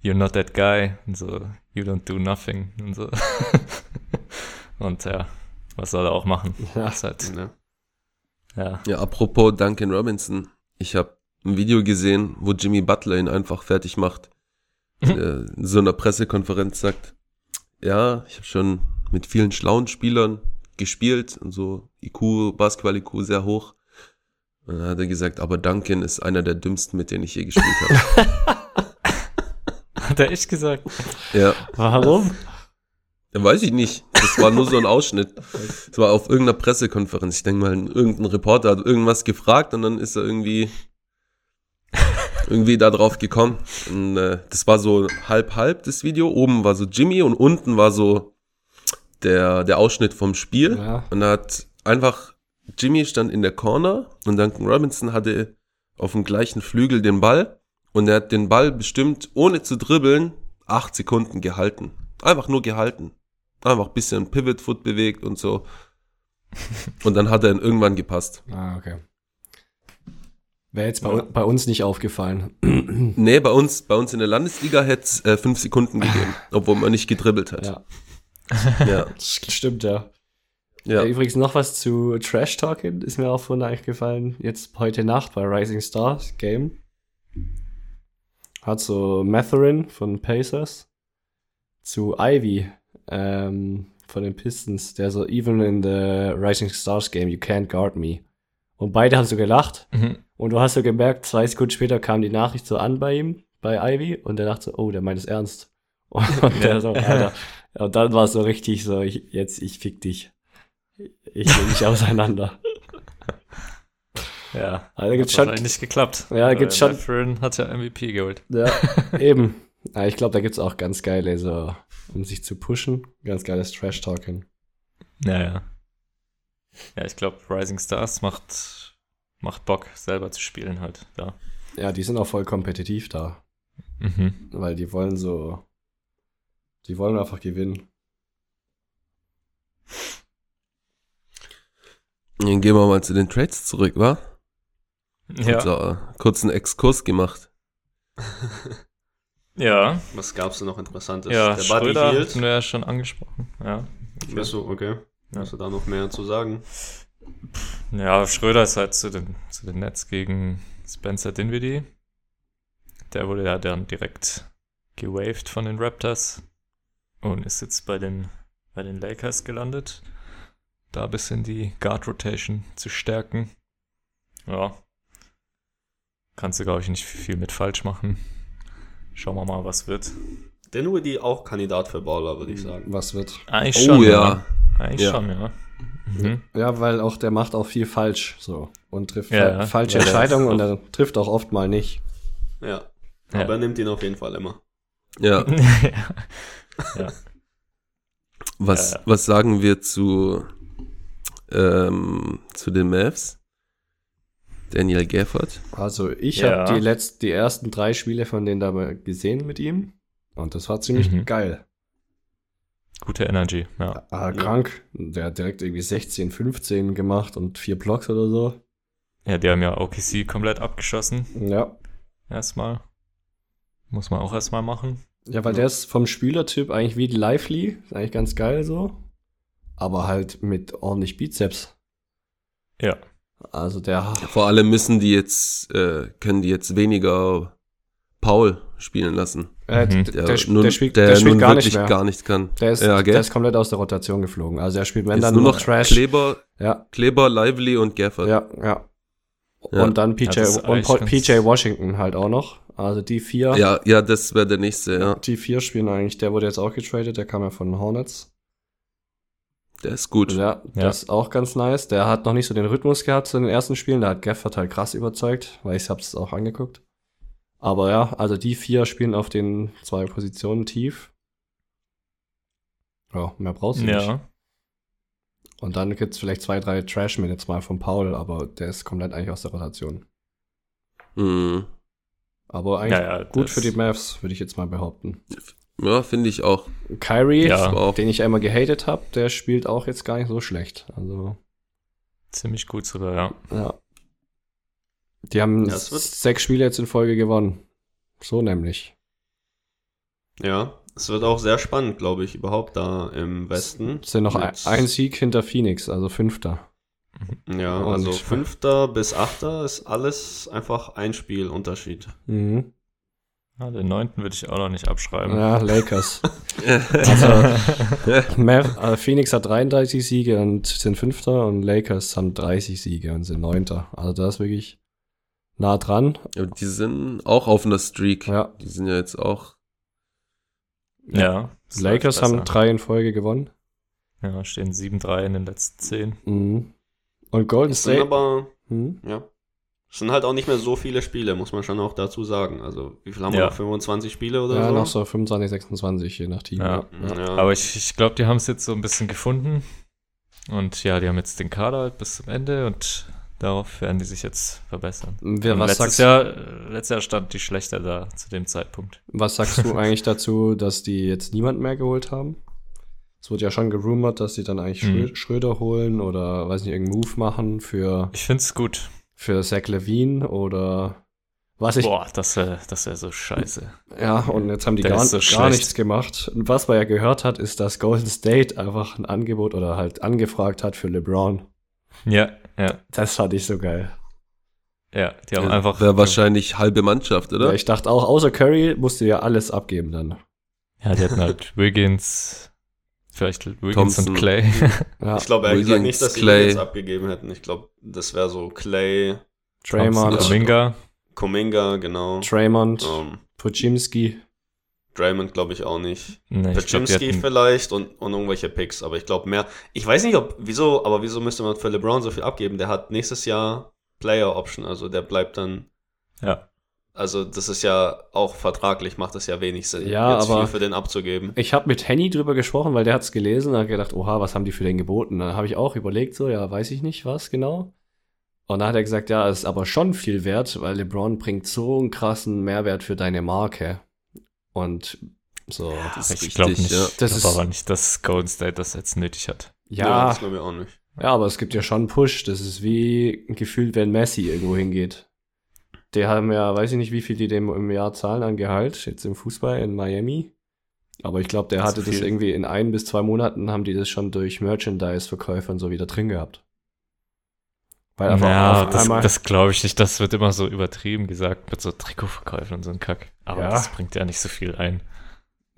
you're not that guy, und so, you don't do nothing, und so. und ja, was soll er auch machen? Ja. Ist halt, ja. ja. Ja, apropos Duncan Robinson. Ich habe ein Video gesehen, wo Jimmy Butler ihn einfach fertig macht. äh, in so einer Pressekonferenz sagt, ja, ich habe schon mit vielen schlauen Spielern gespielt und so IQ, Basketball-IQ sehr hoch. Und dann hat er gesagt, aber Duncan ist einer der dümmsten, mit denen ich je gespielt habe. Hat er echt gesagt? ja, Warum? ja, weiß ich nicht. Das war nur so ein Ausschnitt. Es war auf irgendeiner Pressekonferenz. Ich denke mal, irgendein Reporter hat irgendwas gefragt und dann ist er irgendwie irgendwie da drauf gekommen. Und, äh, das war so halb halb das Video. Oben war so Jimmy und unten war so der der Ausschnitt vom Spiel. Ja. Und da hat einfach Jimmy stand in der Corner und Duncan Robinson hatte auf dem gleichen Flügel den Ball und er hat den Ball bestimmt ohne zu dribbeln acht Sekunden gehalten. Einfach nur gehalten. Einfach ein bisschen Pivot Foot bewegt und so. Und dann hat er ihn irgendwann gepasst. Ah, okay. Wäre jetzt bei, bei uns nicht aufgefallen. Nee, bei uns, bei uns in der Landesliga hätte es äh, fünf Sekunden gegeben, obwohl man nicht gedribbelt hat. ja, Ja. stimmt, ja. ja. Äh, Übrigens noch was zu Trash Talking, ist mir auch vorhin eigentlich gefallen. Jetzt heute Nacht bei Rising Stars Game. Hat so Matherin von Pacers zu Ivy ähm, von den Pistons, der so, even in the Rising Stars Game, you can't guard me. Und beide haben so gelacht. Mhm. Und du hast so gemerkt, zwei Sekunden später kam die Nachricht so an bei ihm, bei Ivy, und der dachte so, oh, der meint es ernst. Und der so, Alter. Und dann war es so richtig so, ich, jetzt, ich fick dich. Ich nehme dich auseinander. Ja. Also da gibt's Hat schon, nicht geklappt. Ja, Weil gibt's schon- Mathurin hat ja MVP geholt. ja, eben. Ja, ich glaube, da gibt's auch ganz geile, so, um sich zu pushen, ganz geiles Trash-Talking. Ja, ja. Ja, ich glaube, Rising Stars macht, macht Bock, selber zu spielen halt. Da. Ja, die sind auch voll kompetitiv da, Mhm. weil die wollen so, die wollen einfach gewinnen. Dann gehen wir mal zu den Trades zurück, wa? Ja. So, äh, kurzen Exkurs gemacht. Ja. Was gab's denn noch Interessantes? Ja, der Buddy Schröder Hield. hatten wir ja schon angesprochen. Ja. Bist du, okay. Ja. Hast du da noch mehr zu sagen? Ja, Schröder ist halt zu den, zu den Nets gegen Spencer Dinwiddie. Der wurde ja dann direkt gewaved von den Raptors und ist jetzt bei den, bei den Lakers gelandet. Da ein bisschen die Guard Rotation zu stärken. Ja. Kannst du, glaube ich, nicht viel mit falsch machen. Schauen wir mal, was wird. Dinwiddie auch Kandidat für Baller, würde ich sagen. Was wird? Eigentlich Oh schon, ja. Eigentlich Ja. schon, ja. Mhm. Ja, weil auch der macht auch viel falsch, so. Und trifft Ja, fa ja. falsche Ja, Entscheidungen und er trifft auch oft mal nicht. Ja. Ja. Aber er nimmt ihn auf jeden Fall immer. Ja. ja. Was, Ja, ja. was sagen wir zu, ähm, zu den Mavs? Daniel Gafford. Also ich Ja. habe die letzten, die ersten drei Spiele von denen da mal gesehen mit ihm. Und das war ziemlich Mhm. geil. Gute Energy, ja. Ah, krank. Der hat direkt irgendwie 16, 15 gemacht und vier Blocks oder so. Ja, die haben ja OKC komplett abgeschossen. Ja. Erstmal. Muss man auch erstmal machen. Ja, weil der ist vom Spielertyp eigentlich wie Lively. Ist eigentlich ganz geil so. Aber halt mit ordentlich Bizeps. Ja. Also der, Vor allem müssen die jetzt, äh, können die jetzt weniger Paul spielen lassen. Äh, Mhm. der, Der, nun, der spielt, der der spielt nun gar nicht wirklich mehr. gar nicht kann. Der ist, ja, der ist komplett aus der Rotation geflogen. Also er spielt wenn dann nur nur noch Trash. Kleber, Ja, Kleber, Lively und Gafford. ja, ja. Ja. Und dann PJ, Ja, und PJ Washington halt auch noch. Also die vier, ja, ja, das wäre der nächste, ja. die vier spielen eigentlich. Der wurde jetzt auch getradet, der kam ja von den Hornets. Der ist gut. Ja, Ja. das ist auch ganz nice. Der hat noch nicht so den Rhythmus gehabt zu den ersten Spielen. Da hat Gafford halt krass überzeugt, weil ich hab's auch angeguckt. Aber ja, also die vier spielen auf den zwei Positionen tief. Ja, mehr brauchst du nicht. Ja. Und dann gibt's vielleicht zwei, drei Trash-Minutes mal von Paul, aber der ist komplett eigentlich aus der Rotation. Mhm. Aber eigentlich Ja, ja, gut für die Mavs, würde ich jetzt mal behaupten. Ja, finde ich auch. Kyrie, Ja. Auch den ich einmal gehatet habe, der spielt auch jetzt gar nicht so schlecht. Also, Ziemlich gut sogar, ja. ja. Die haben Ja, sechs Spiele jetzt in Folge gewonnen. So nämlich. Ja, es wird auch sehr spannend, glaube ich, überhaupt da im Westen. Es sind noch ein, ein Sieg hinter Phoenix, also fünfter. Ja, Und- also Fünfter bis Achter ist alles einfach ein Spiel Unterschied. Mhm. ja. Den neunten würde ich auch noch nicht abschreiben. Ja, Lakers. also, Mav, äh, Phoenix hat 33 Siege und sind Fünfter und Lakers haben 30 Siege und sind Neunter. Also da ist wirklich nah dran. Ja, die sind auch auf einer Streak. Ja, Die sind ja jetzt auch. ja. Lakers läuft haben drei in Folge gewonnen. Ja, stehen 7-3 in den letzten 10. Mhm. Und Golden State. aber, Mhm. ja, es sind halt auch nicht mehr so viele Spiele, muss man schon auch dazu sagen. Also, wie viel haben wir Ja. noch? 25 Spiele oder Ja, so? noch so 25, 26, je nach Team. Ja. Ja. Ja. Aber ich, ich glaube, die haben es jetzt so ein bisschen gefunden. Und ja, die haben jetzt den Kader halt bis zum Ende und darauf werden die sich jetzt verbessern. Wer, was, letztes, sagst, Jahr, letztes Jahr stand die schlechter da zu dem Zeitpunkt. was sagst du eigentlich dazu, dass die jetzt niemanden mehr geholt haben? Es wurde ja schon gerumort, dass sie dann eigentlich Mhm. Schrö Schröder holen oder, weiß nicht, irgendeinen Move machen für, Ich finde es gut. für Zach Levine oder was ich. Boah, das wäre das wär so scheiße. Ja, und jetzt haben die gar, so gar nichts gemacht. Und was man ja gehört hat, ist, dass Golden State einfach ein Angebot oder halt angefragt hat für LeBron. Ja, ja, Das fand ich so geil. ja. Die haben einfach. Wäre wahrscheinlich halbe Mannschaft, oder? Ja, ich dachte auch, außer Curry musste ja alles abgeben dann. Ja, die hatten halt Wiggins, vielleicht Wiggins Thompson. und Clay. Ja, Ich glaube ehrlich gesagt nicht, dass sie ihn Clay. jetzt abgegeben hätten. Ich glaube, das wäre so Clay, Draymond, Kuminga. Kuminga, genau. Draymond, Ähm, Pujimski. Draymond glaube ich auch nicht. Nee, Pachimski vielleicht und, und irgendwelche Picks, aber ich glaube mehr. Ich weiß nicht, ob, wieso, aber wieso müsste man für LeBron so viel abgeben? Der hat nächstes Jahr Player Option, also der bleibt dann, ja. Also das ist ja auch vertraglich, macht das ja wenig Sinn, Ja, jetzt aber- viel für den abzugeben. Ich habe mit Henny drüber gesprochen, weil der hat's gelesen und hat gedacht, oha, was haben die für den geboten? Dann habe ich auch überlegt, so, ja, weiß ich nicht, was genau. Und dann hat er gesagt, ja, es ist aber schon viel wert, weil LeBron bringt so einen krassen Mehrwert für deine Marke. Und so, Das ist Ich glaube richtig, nicht. ja. Ich Das glaube ist- aber nicht, dass Golden State das jetzt nötig hat. ja, das glaube ich auch nicht. Ja, aber es gibt ja schon einen Push. Das ist wie gefühlt, wenn Messi irgendwo hingeht. Die haben ja, weiß ich nicht, wie viel die dem im Jahr zahlen an Gehalt, jetzt im Fußball in Miami. Aber ich glaube, der hatte das irgendwie in ein bis zwei Monaten haben die das schon durch Merchandise-Verkäufe und so wieder drin gehabt. Weil einfach Ja, auf das, das glaube ich nicht. Das wird immer so übertrieben gesagt mit so Trikotverkäufen und so ein Kack. Aber Ja. das bringt ja nicht so viel ein.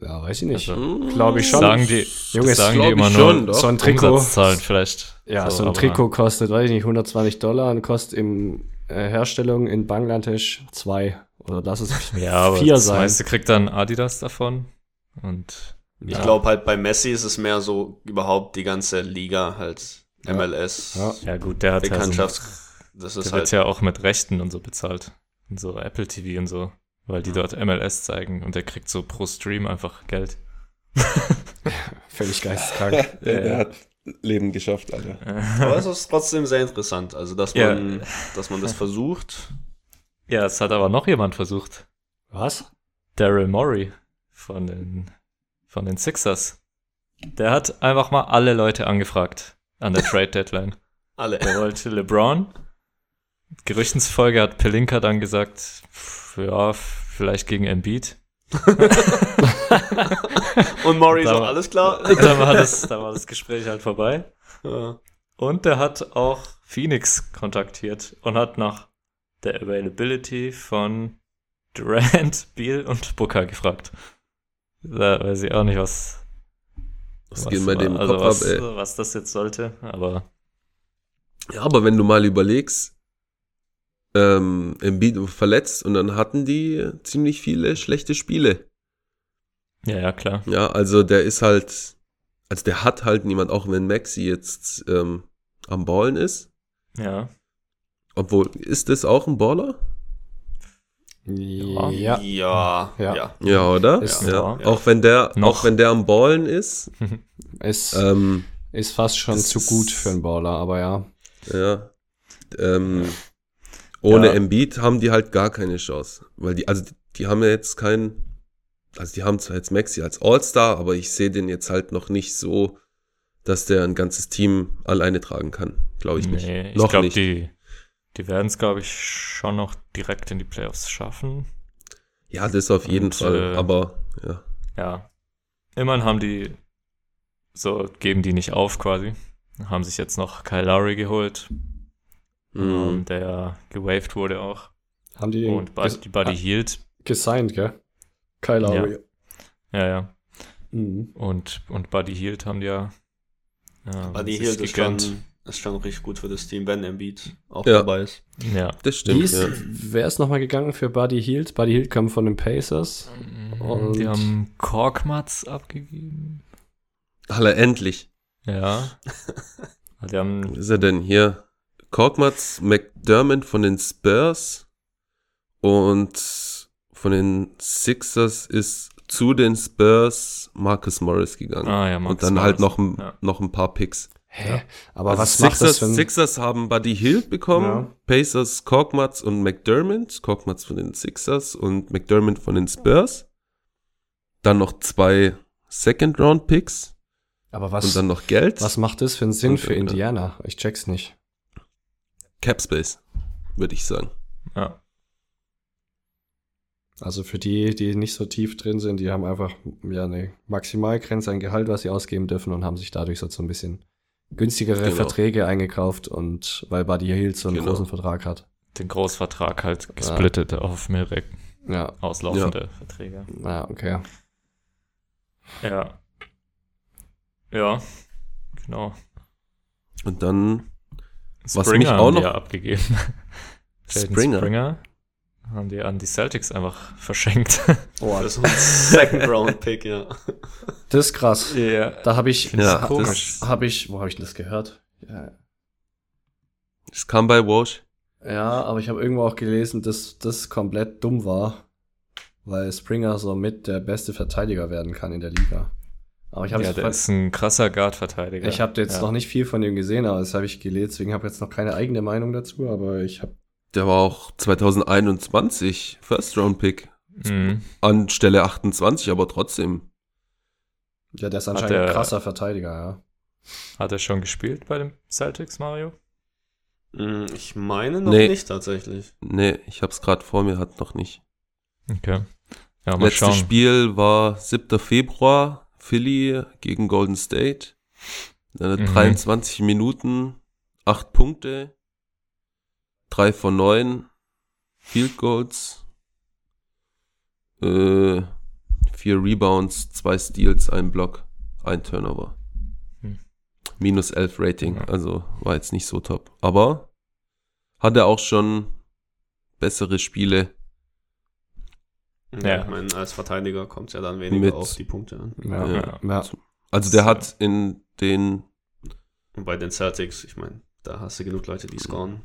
ja, weiß ich nicht. Also, Glaube ich schon. Sagen die, Junge, sagen die immer nur schon, doch. so ein Trikot. Umsatzzahlen vielleicht. Ja, so, ein aber- Trikot kostet, weiß ich nicht, 120 Dollar und kostet im Herstellung in Bangladesch zwei. Oder lass es Ja, aber vier das sein. meiste kriegt dann Adidas davon. Und Ich Ja. glaube halt bei Messi ist es mehr so überhaupt die ganze Liga halt Ja. MLS, Ja. ja gut, der hat ja so. Das der ist wird halt ja auch mit Rechten und so bezahlt. Und so Apple TV und so. Weil die dort MLS zeigen und der kriegt so pro Stream einfach Geld. völlig geisteskrank. Der, der hat Leben geschafft, Alter. Aber es ist trotzdem sehr interessant, also dass Ja. man, dass man das versucht. Ja, es hat aber noch jemand versucht. Was? Daryl Morey von den, von den Sixers. Der hat einfach mal alle Leute angefragt an der Trade Deadline. Alle. Der wollte LeBron. Gerüchtensfolge hat Pelinka dann gesagt, pff, ja, vielleicht gegen Embiid. Und Maury so, alles klar? dann, war das, dann war das Gespräch halt vorbei. Ja. Und der hat auch Phoenix kontaktiert und hat nach der Availability von Durant, Beal und Booker gefragt. Da weiß ich auch nicht, was, Was was, geht bei dem also Kopf was, ab, ey. was das jetzt sollte, aber Ja, aber wenn du mal überlegst, ähm, Embiid verletzt und dann hatten die ziemlich viele schlechte Spiele. ja, ja, klar. Ja, also der ist halt, also der hat halt niemand, auch wenn Maxi jetzt ähm, am Ballen ist. Ja. Obwohl, ist das auch ein Baller? Ja. Ja. Ja. Ja. Ja, oder? Ist- ja. ja. Auch wenn der, Noch. auch wenn der am Ballen ist. Ist, Ähm, ist fast schon zu gut für einen Baller, aber ja. ja. Ähm, ohne Ja. Embiid haben die halt gar keine Chance. Weil die, also die haben ja jetzt keinen, also die haben zwar jetzt Maxi als All-Star, aber ich sehe den jetzt halt noch nicht so, dass der ein ganzes Team alleine tragen kann. Glaube ich nicht. Nee, ich noch glaube, nicht. die, die werden es, glaube ich, schon noch direkt in die Playoffs schaffen. Ja, das auf jeden Und, Fall. äh, aber ja. Ja. Immerhin haben die, so geben die nicht auf quasi. Haben sich jetzt noch Kyle Lowry geholt, Mhm. ähm, der gewaved wurde auch. Haben die den Und Bud, die Buddy ah, Hield. gesigned, gell? Kyle Lowry. Ja, ja. Mhm. Und, und Buddy Hield haben die ja. ähm, Buddy Hield ist schon, ist schon richtig gut für das Team, wenn Embiid auch Ja. dabei ist. Ja. Das Wie stimmt. ist, Ja. Wer ist nochmal gegangen für Buddy Hield? Buddy Hield kam von den Pacers. Und- die haben Korkmaz abgegeben. Alle endlich. Ja. die haben Wo ist er denn hier? Korkmaz McDermott von den Spurs und von den Sixers ist zu den Spurs Marcus Morris gegangen. Ah ja, und Marcus dann halt noch, Morris. ein, Ja. noch ein paar Picks. Hä? Aber Also was macht Sixers, das für ein... Sixers haben Buddy Hield bekommen, Ja. Pacers Korkmaz und McDermott. Korkmaz von den Sixers und McDermott von den Spurs. Dann noch zwei Second-Round-Picks Aber was, und dann noch Geld. was macht das für einen Sinn Und für Indiana? Ich check's nicht. Capspace, würde ich sagen. ja. Also für die, die nicht so tief drin sind, die haben einfach ja eine Maximalgrenze an Gehalt, was sie ausgeben dürfen und haben sich dadurch so ein bisschen günstigere Genau. Verträge eingekauft und weil Buddy Hield so einen Genau. großen Vertrag hat. Den Großvertrag halt gesplittet auf mehrere Ja, auslaufende Verträge. ja, okay. Ja. Ja. Genau. Und dann Was Springer mich auch haben die noch- ja abgegeben. Springer. Springer haben die an die Celtics einfach verschenkt. Oh, Das ist ein Second-Round-Pick, ja. das ist krass. ja. Da habe ich, Ja, ha- komisch. das habe ich, wo habe ich das gehört? Ja, Es kam bei Walsh. ja aber ich habe irgendwo auch gelesen, dass das komplett dumm war, weil Springer so mit der beste Verteidiger werden kann in der Liga. Aber ich habe ja, der ist ein krasser Guard-Verteidiger. Ich habe jetzt ja. noch nicht viel von dem gesehen, aber das habe ich gelesen, deswegen habe ich jetzt noch keine eigene Meinung dazu, aber ich habe Der war auch 2021 First Round Pick Mhm. an Stelle 28, aber trotzdem. ja, der ist anscheinend ein der- krasser Verteidiger, ja. Hat er schon gespielt bei den Celtics, Mario? Hm, Ich meine noch Nee. nicht tatsächlich. Nee, ich hab's gerade vor mir, hat noch nicht. Okay. Ja, mal Letztes schauen. Spiel war 7. Februar, Philly gegen Golden State. Mhm. 23 Minuten, 8 Punkte, 3 von 9 Field Goals, äh, 4 Rebounds, 2 Steals, 1 Block, 1 Turnover. Hm. Minus 11 Rating, also war jetzt nicht so top. Aber hat er auch schon bessere Spiele Ja. Ich meine, als Verteidiger kommt es ja dann weniger Mit- auf die Punkte an. Ja, Ja. ja. Also der hat in den Und bei den Celtics, ich meine, da hast du genug Leute, die scoren.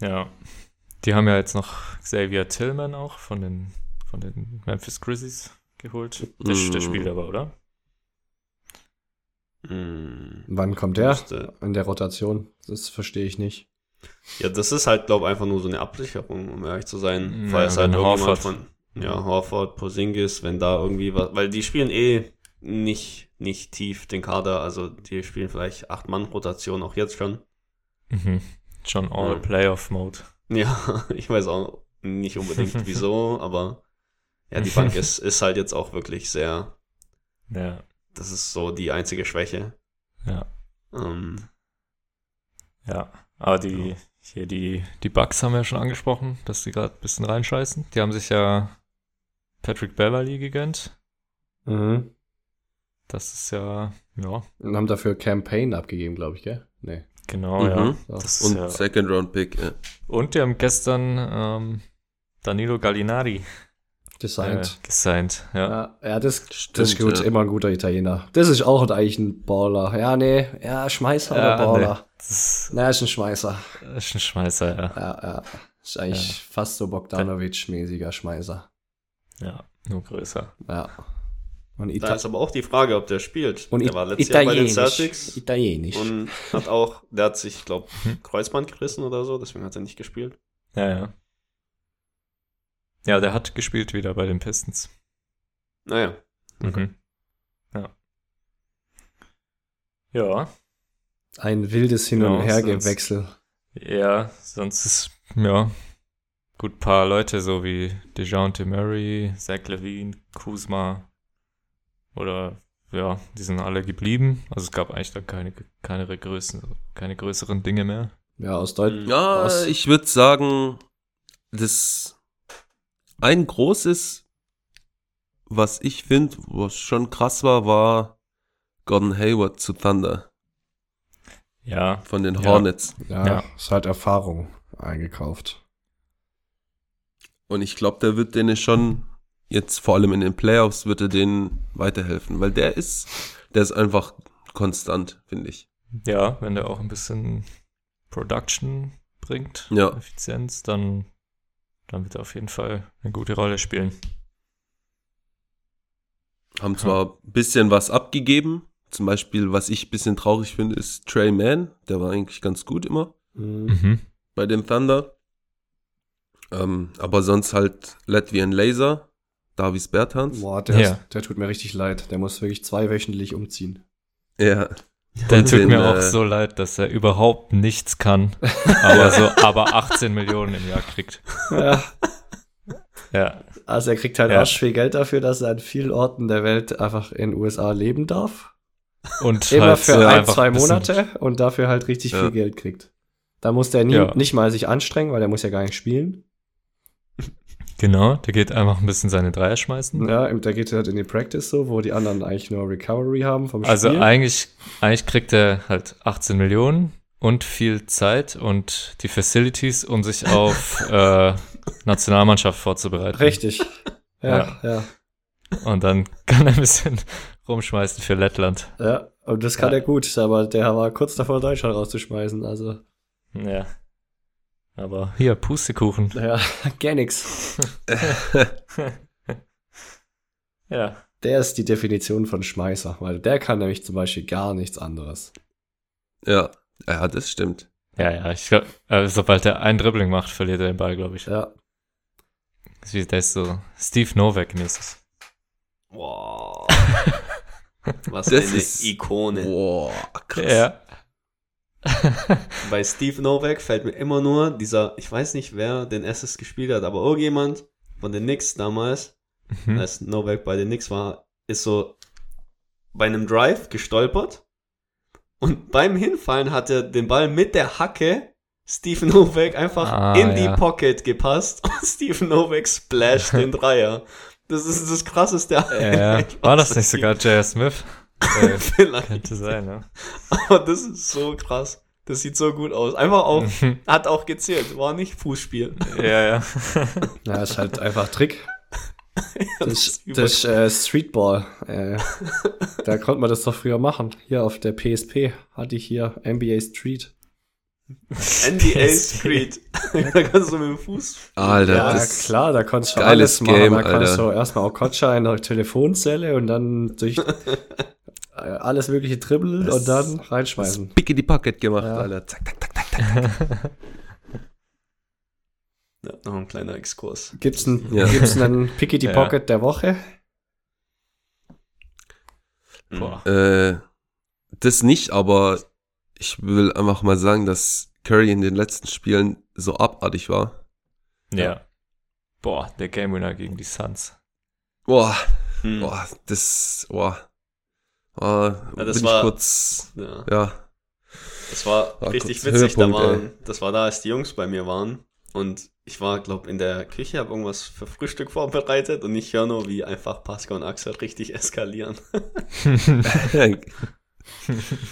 Ja. Die haben ja jetzt noch Xavier Tillman auch von den, von den Memphis Grizzlies geholt. Der, der Mm. spielt aber, oder? Hm. Wann kommt der? In der Rotation? Das verstehe ich nicht. Ja, das ist halt, glaube ich, einfach nur so eine Absicherung, um ehrlich zu sein. Ja, Falls halt wenn irgendjemand Horford- von, ja, Horford, Posingis, wenn da irgendwie was, weil die spielen eh nicht, nicht tief den Kader, also die spielen vielleicht acht Mann Rotation auch jetzt schon. Mhm. Schon all Ja. Playoff-Mode. Ja, ich weiß auch nicht unbedingt wieso, aber ja, die Bank ist, ist halt jetzt auch wirklich sehr, Ja. das ist so die einzige Schwäche. Ja. Ähm, Ja. Aber die, Hier die, die Bugs haben wir ja schon angesprochen, dass die gerade ein bisschen reinscheißen. Die haben sich ja Patrick Beverly gegönnt. Mhm. Das ist ja, ja, Und haben dafür Campaign abgegeben, glaube ich, gell? Nee. genau, Mhm. ja. Das Und ja. Second Round Pick. Ja. Und die haben gestern ähm, Danilo Gallinari äh, Designed. gesigned. Ja. ja, ja, das, Stimmt, das ist gut. ja. Immer ein guter Italiener. Das ist auch eigentlich ein Baller. Ja, nee. Ja, Schmeißer oder Baller? nee, das Na, ist ein Schmeißer. ist ein Schmeißer, ja. Ja, ja. Ist eigentlich fast so Bogdanovic-mäßiger Schmeißer. Ja, nur größer. Ja. Und, Da Ita ist aber auch die Frage, ob der spielt. und der war letztes Jahr bei den Italienisch. Celtics Italienisch. und hat auch, der hat sich, ich glaube. Kreuzband gerissen oder so, deswegen hat er nicht gespielt. Ja, ja. Ja, der hat gespielt wieder bei den Pistons. Naja, Mhm. Ja. Ja. Ein wildes Hin- und Hergewechsel. Ja, sonst ist, ja, gut paar Leute, so wie DeJounte Murray, Zach Levine, Kuzma oder, ja, die sind alle geblieben. Also es gab eigentlich dann keine, keine, größeren, keine größeren Dinge mehr. Ja, aus Deutschland. Mhm. Ja, Was? ich würde sagen, das ein großes, was ich finde, was schon krass war, war Gordon Hayward zu Thunder Ja, von den. Hornets. Ja, Ja. es hat Erfahrung eingekauft. Und ich glaube, der wird denen schon jetzt vor allem in den Playoffs wird er denen weiterhelfen, weil der ist, der ist einfach konstant, finde ich. ja, wenn der auch ein bisschen Production bringt, Ja. Effizienz, dann, dann wird er auf jeden Fall eine gute Rolle spielen. Haben zwar ein bisschen was abgegeben. Zum Beispiel, was ich ein bisschen traurig finde, ist Trey Mann. Der war eigentlich ganz gut immer Mhm. Mhm. bei dem Thunder. Ähm, aber sonst halt Latvian Laser, Davis Bertans. Boah, der, Ja. ist, der tut mir richtig leid. Der muss wirklich zweiwöchentlich umziehen. Ja. Der tut den, mir auch äh, so leid, dass er überhaupt nichts kann, aber so, aber 18 Millionen im Jahr kriegt. Ja. Ja, Also er kriegt halt Ja. arsch viel Geld dafür, dass er an vielen Orten der Welt einfach in den USA leben darf. und Immer halt für ein, zwei Monate und dafür halt richtig Ja. viel Geld kriegt. Da muss der nie, nicht mal sich anstrengen, weil der muss ja gar nicht spielen. Genau, der geht einfach ein bisschen seine Dreier schmeißen. Ja, der geht halt in die Practice so, wo die anderen eigentlich nur Recovery haben vom Also Spiel. eigentlich, eigentlich kriegt er halt 18 Millionen und viel Zeit und die Facilities, um sich auf äh, Nationalmannschaft vorzubereiten. Richtig. Ja, ja, Und dann kann er ein bisschen rumschmeißen für Lettland. ja. Und das kann Ja. er gut, aber der war kurz davor, Deutschland rauszuschmeißen. Also, Ja. Aber hier, Pustekuchen. ja, gar nix. Ja. Der ist die Definition von Schmeißer, weil der kann nämlich zum Beispiel gar nichts anderes. Ja. Ja, das stimmt. Ja, ja, ich glaube, äh, sobald er ein Dribbling macht, verliert er den Ball, glaube ich. Ja, Der ist so Steve Novak-mäßig. Wow. Was Das eine ist- Ikone. Boah, krass. Ja. Bei Steve Novak fällt mir immer nur dieser, ich weiß nicht, wer den Assist gespielt hat, aber irgendjemand von den Knicks damals, Mhm. als Novak bei den Knicks war, ist so bei einem Drive gestolpert und beim Hinfallen hat er den Ball mit der Hacke Steve Novak einfach Ah, in die ja. Pocket gepasst und Steve Novak splasht den Dreier. Das ist das krasseste. Ja, war das nicht sogar J.R. Smith? Äh, Vielleicht. könnte sein, ne? Aber das ist so krass. Das sieht so gut aus. Einfach auch, hat auch gezählt, war nicht Fußspiel. ja, ja. ja ist halt einfach Trick. Das Das, ist das ist äh, Streetball. Äh, da konnte man das doch früher machen. Hier auf der PSP hatte ich hier NBA Street. NBA Street. da kannst du mit dem Fuß. Alter, Ja, das klar, da konntest du alles machen. Game, da konntest Alter. du erstmal Okocha in der Telefonzelle und dann durch alles mögliche dribbeln Das- und dann reinschmeißen. Pick in die Pocket gemacht, Ja. Alter. Zack, zack, zack, zack. Ja, noch ein kleiner Exkurs. Gibt's einen, Ja. gibt's einen Picky die Ja. Pocket der Woche? Boah. Äh, das nicht, aber ich will einfach mal sagen, dass Curry in den letzten Spielen so abartig war. Ja. Boah, der Game Winner gegen die Suns. Boah, Mhm. boah, das, boah. Ah, Ja, das bin war- ich kurz, Ja. ja. Das war War richtig kurz witzig. Da waren, das war da, als die Jungs bei mir waren. Und ich war, glaube in der Küche, habe irgendwas für Frühstück vorbereitet und ich höre nur, wie einfach Pascal und Axel richtig eskalieren.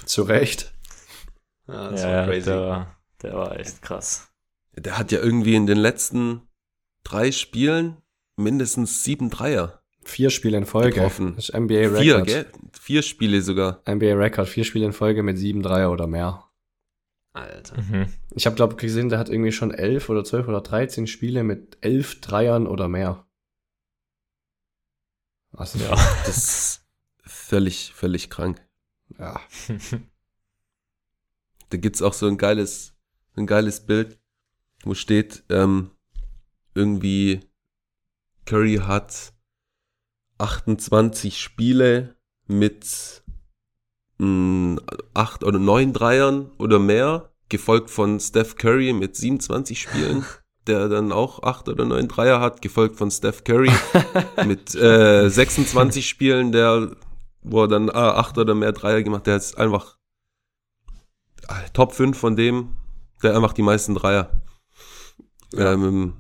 Zu Recht. Ja, das ja, war crazy. der, der war echt krass. Der hat ja irgendwie in den letzten drei Spielen mindestens sieben Dreier. Vier Spiele in Folge. Getroffen. Das ist NBA Vier, Record. gell? Vier Spiele sogar. NBA Record. Vier Spiele in Folge mit sieben Dreier oder mehr. Alter. Mhm. Ich habe, glaube gesehen, der hat irgendwie schon elf oder zwölf oder dreizehn Spiele mit elf Dreiern oder mehr. Also, Ja. Das ist völlig, völlig krank. ja. Da gibt's auch so ein geiles, ein geiles Bild, wo steht, ähm, irgendwie Curry hat 28 Spiele mit mh, acht oder neun Dreiern oder mehr, gefolgt von Steph Curry mit 27 Spielen, der dann auch acht oder neun Dreier hat, gefolgt von Steph Curry mit äh, 26 Spielen, der, wo er dann acht oder mehr Dreier gemacht, der ist einfach ah, Top 5 von dem, der einfach die meisten Dreier. Ähm,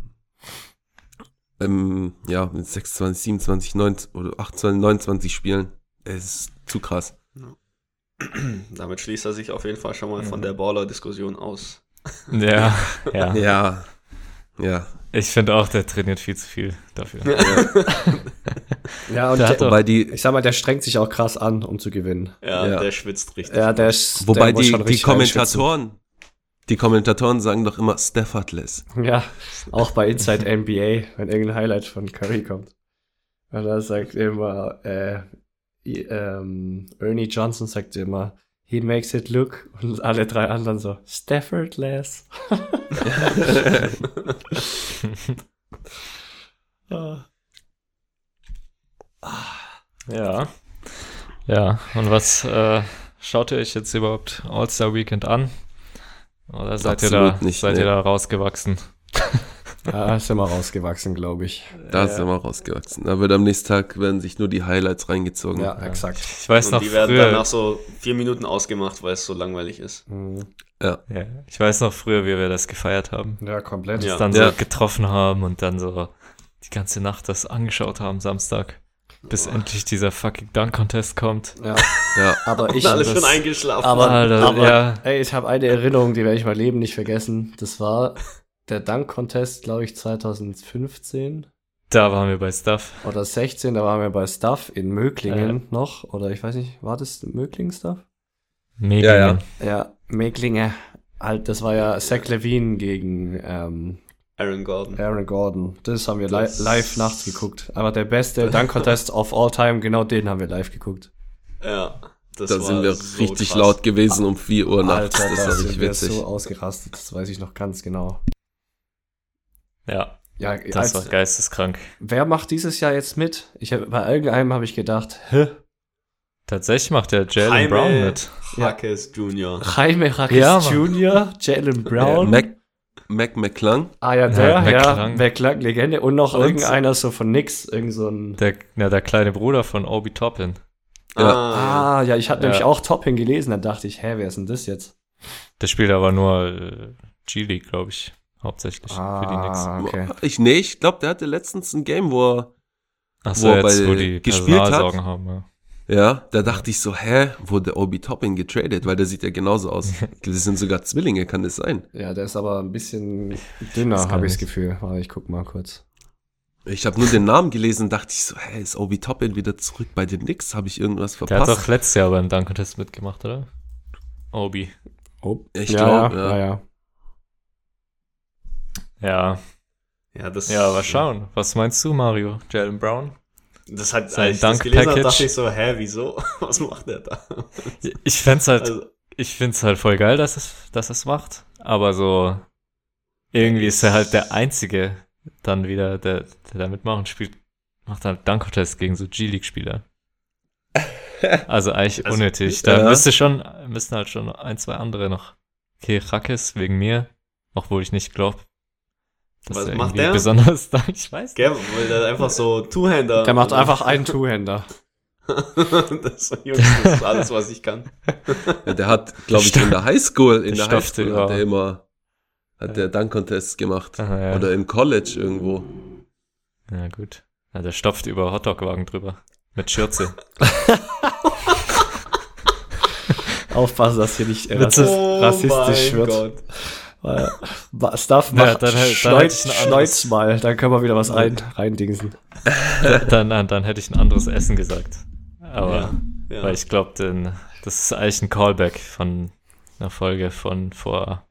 ähm, ja, mit 26, 27, 19 oder 18, 29 Spielen. Es ist zu krass. Damit schließt er sich auf jeden Fall schon mal von Mhm. der Baller-Diskussion aus. ja, ja. Ja. Ja. Ich finde auch, der trainiert viel zu viel dafür. Ja, und Der hat der, doch- Wobei die, ich sag mal, der strengt sich auch krass an, um zu gewinnen. Ja, Ja. der schwitzt richtig. Ja, der ist. wobei der die, schon die. Kommentatoren, die Kommentatoren sagen doch immer Steffertless. Ja, auch bei Inside NBA, wenn irgendein Highlight von Curry kommt. Und da sagt immer, äh, ähm, Ernie Johnson sagt immer, he makes it look. Und alle drei anderen so, Staffordless. Ah. Ja. Ja, und was äh, schaut ihr euch jetzt überhaupt All-Star Weekend an? Oder seid ihr da nicht, seid nee. ihr da rausgewachsen? Ja, ist immer rausgewachsen, glaube ich. Da Ja. ist er mal rausgewachsen. Da wird am nächsten Tag werden sich nur die Highlights reingezogen. Ja, exakt. Ich weiß Und noch die werden früher, danach so vier Minuten ausgemacht, weil es so langweilig ist. Mhm. ja, ich weiß noch früher, wie wir das gefeiert haben. Ja, komplett. Ja. Dann Ja. so getroffen haben und dann so die ganze Nacht das angeschaut haben Samstag, bis endlich dieser fucking Dunk Contest kommt. Ja, Ja. aber ich. Alle das- schon eingeschlafen. Aber, Alter, aber ja. ey, ich habe eine Erinnerung, die werde ich mein Leben nicht vergessen. Das war der Dunk-Contest, glaube ich, 2015 Da waren wir bei Stuff. oder 16. Da waren wir bei Stuff in Möglingen noch. Oder ich weiß nicht, war das Möglingen Stuff? Mega. Ja, ja. Ja, Möglinge. Halt, das war ja Zach Levine gegen ähm, Aaron Gordon. Aaron Gordon. Das haben wir li Das- live nachts geguckt. Aber der beste Dunk-Contest of all time, genau den haben wir live geguckt. Ja. Das Da war sind wir so richtig krass. laut gewesen um 4 Uhr nachts. Alter, das da war richtig wir witzig. so ausgerastet. Das weiß ich noch ganz genau. Ja, Ja, das als- war geisteskrank. Wer macht dieses Jahr jetzt mit? Ich hab, bei irgendeinem habe ich gedacht, hä? Tatsächlich macht der Jalen Brown mit. Hackes Jr. Jaime Rackes Ja. Jr., Jalen Brown. Mac, Mac McClung. ah ja, der, Ja, ja, McClung. McClung, Legende. Und noch Und- irgendeiner so von nix, irgend so ein... Der, ja, der kleine Bruder von Obi Toppin. Ja. Ah, ja, ich hatte Ja. nämlich auch Topping gelesen, dann dachte ich, hä, wer ist denn das jetzt? Der spielt aber nur äh, G-League, glaube ich. Hauptsächlich für die Knicks. Ah, okay. Ich, nee, ich glaube, der hatte letztens ein Game, wo er, Achso, wo er jetzt, bei- wo die gespielt hat. Haben. Ja. da dachte ich so, hä, wurde Obi Toppin getradet? Weil der sieht ja genauso aus. Das sind sogar Zwillinge, kann das sein? Ja, der ist aber ein bisschen dünner, habe ich das. Gefühl. Warte, ich guck mal kurz. Ich habe nur den Namen gelesen und dachte ich so, hä, ist Obi Toppin wieder zurück bei den Knicks? Habe ich irgendwas Der hat verpasst? doch letztes Jahr beim Dunk Contest mitgemacht, oder? Obi. Oh, Ich ja, glaub, ja, ja. ja, ja. Ja, Ja, das, ja, aber schauen. Was meinst du, Mario? Jalen Brown? Das hat, Sein als ich das gelesen habe, dachte ich so, hä, wieso? Was macht der da? Ich fänd's halt, Also, ich find's halt voll geil, dass es, dass es macht. Aber so, irgendwie ist er halt der Einzige dann wieder, der, der da mitmachen spielt, macht halt Dunk Contest gegen so G-League-Spieler. Also eigentlich Also, unnötig. Da ja. müsste schon, müssten halt schon ein, zwei andere noch. Okay, Rackes wegen mir, obwohl ich nicht glaube, dass Was macht der? besonders da, ich weiß nicht. gell, weil der einfach so Two-Hander. Der macht einfach einen Two-Hander. das, Jungs, das ist alles, was ich kann. Ja, der hat, glaube ich, in der Highschool, in der Highschool hat er immer, hat der Dunk-Contest gemacht. Aha, ja. Oder im College irgendwo. Ja, gut. Ja, der stopft über Hotdog-Wagen drüber. Mit Schürze. Aufpassen, dass hier nicht äh, so- Oh rassistisch wird. Äh, ba- Stuff Ja, macht, dann halt- dann schneuz, hätte ich ein anderes- schneuz mal, dann können wir wieder was rein, reindingsen. dann, dann, dann hätte ich ein anderes Essen gesagt. Aber, Ja, ja. weil ich glaube, das ist eigentlich ein Callback von einer Folge von vor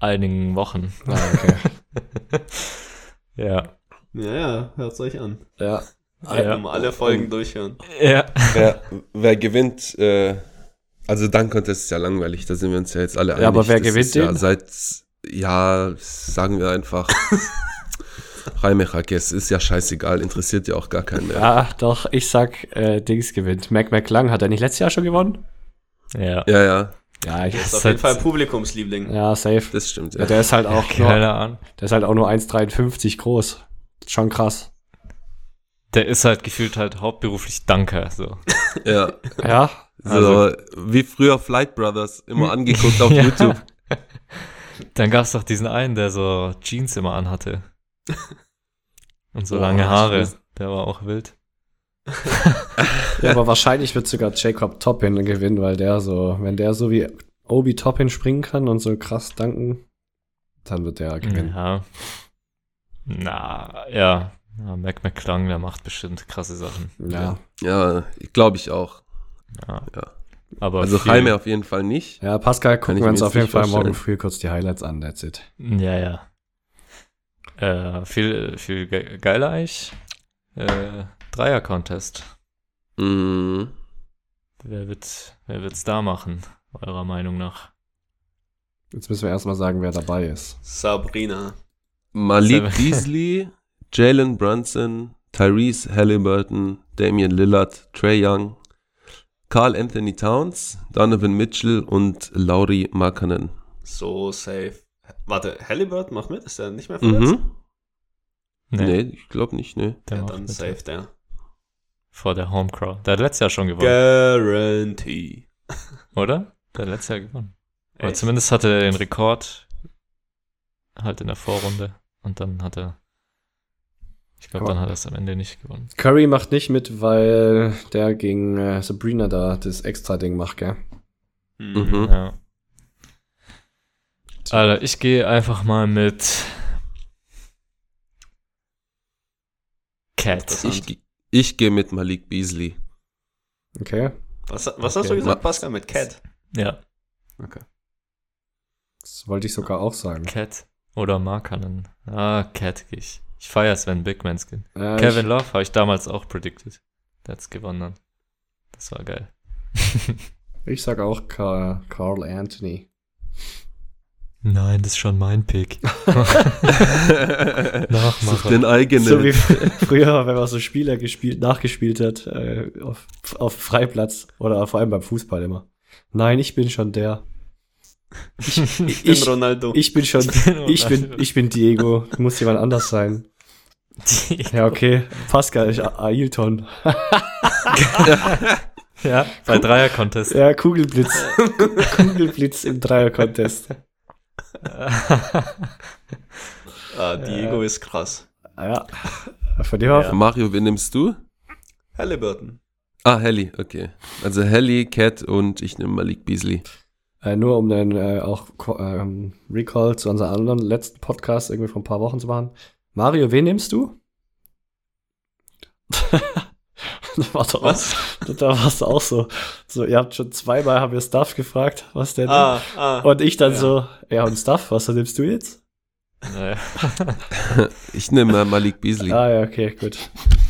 einigen Wochen. Ah, okay. Ja. ja, ja, hört's euch an. ja. Ja. Um alle Folgen durchhören. Ja. Wer, wer gewinnt, äh, also Dunk-Contest ist ja langweilig, da sind wir uns ja jetzt alle einig. Ja, aber wer Das gewinnt ist ja den? seit, ja, sagen wir einfach, Raimechakes, ist ja scheißegal, interessiert ja auch gar keinen mehr. ja, doch, ich sag, äh, Dings gewinnt. Mac McClung, hat er nicht letztes Jahr schon gewonnen? Ja. Ja, ja, Ja, ich, Ist auf jeden Fall Publikumsliebling. ja, safe. das stimmt. Ja, Ja. der ist halt auch nur, Keine Ahnung. der ist halt auch nur 1,53 groß. Schon krass. Der ist halt gefühlt halt hauptberuflich Danker. So. ja. Ja, So, Also- wie früher Flight Brothers, immer angeguckt auf Ja. YouTube. Dann gab es doch diesen einen, der so Jeans immer anhatte. Und so Oh, lange Haare. Der war auch wild. ja aber wahrscheinlich wird sogar Jacob Toppin gewinnen, weil der so, wenn der so wie Obi Toppin springen kann und so krass danken, dann wird der gewinnen. Ja. Na, ja. ja Mac McClung, der macht bestimmt krasse Sachen. Ja. Ja, glaube ich auch. Ja. Ja. Aber Also viel, Jaime auf jeden Fall nicht. Ja, Pascal, gucken wir uns auf jeden Fall morgen vorstellen. früh kurz die Highlights an, that's it. Ja, ja. Äh, viel, viel ge geiler eigentlich. Äh, Dreier-Contest. Mhm. Wer wird, wer wird's da machen, eurer Meinung nach? Jetzt müssen wir erstmal sagen, wer dabei ist. Sabrina. Malik. Beasley, Jalen Brunson, Tyrese Halliburton, Damian Lillard, Trey Young, Carl Anthony Towns, Donovan Mitchell und Lauri Markkanen. So safe. Warte, Halliburton macht mit? Ist der nicht mehr verletzt? Mhm. Nee, ich glaube nicht, nee. der Ja, macht dann mit. safe der. Vor der Homecrowd. Der hat letztes Jahr schon gewonnen, Guarantee. oder? Der hat letztes Jahr gewonnen. Echt? zumindest hatte er den Rekord halt in der Vorrunde. Und dann hat er. Ich glaube, dann hat er es am Ende nicht gewonnen. Curry macht nicht mit, weil der gegen äh, Sabrina da das Extra-Ding macht, gell? Mhm. Ja. Alter, ich gehe einfach mal mit Cat. Ich, ich gehe mit Malik Beasley. Okay. Was, was hast Okay. du gesagt, Ma- Pascal, mit Cat? Ja, Okay. Das wollte ich sogar auch sagen. Cat oder Markanen. Ah, Cat gehe ich. Ich feiere Sven Bigman Skin. Ja, Kevin Love habe ich damals auch predicted. Der hat's gewonnen. Das war geil. Ich, sag auch Carl Anthony. Nein, das ist schon mein Pick. Nachmacher. Such den eigenen. So wie fr- früher, wenn man so Spieler gespielt, nachgespielt hat, äh, auf, auf Freiplatz oder vor allem beim Fußball immer. Nein, ich bin schon der. Ich bin Ich, Ronaldo. ich bin schon, ich bin, ich bin Diego. Muss jemand anders sein. Ja, okay. Pascal, ich A- Ailton. ja, bei Dreier-Contest. Ja, Kugelblitz. Kugelblitz im Dreier-Contest. ah, Diego ist krass. Ja. Von dem her, Mario, wen nimmst du? Halliburton. Ah, Helly, okay. Also Helly, Cat und ich nehme Malik Beasley. Äh, nur um dann äh, auch ähm, Recall zu unserem anderen letzten Podcast irgendwie vor ein paar Wochen zu machen. Mario, wen nimmst du? da war doch Was? Auch, da warst du auch so, so. Ihr habt schon zweimal haben wir Stuff gefragt, was der Ah, ah. Und ich dann ja. so, ja und Stuff, was nimmst du jetzt? Naja. Ich nehme äh, Malik Beasley. Ah ja, okay, gut.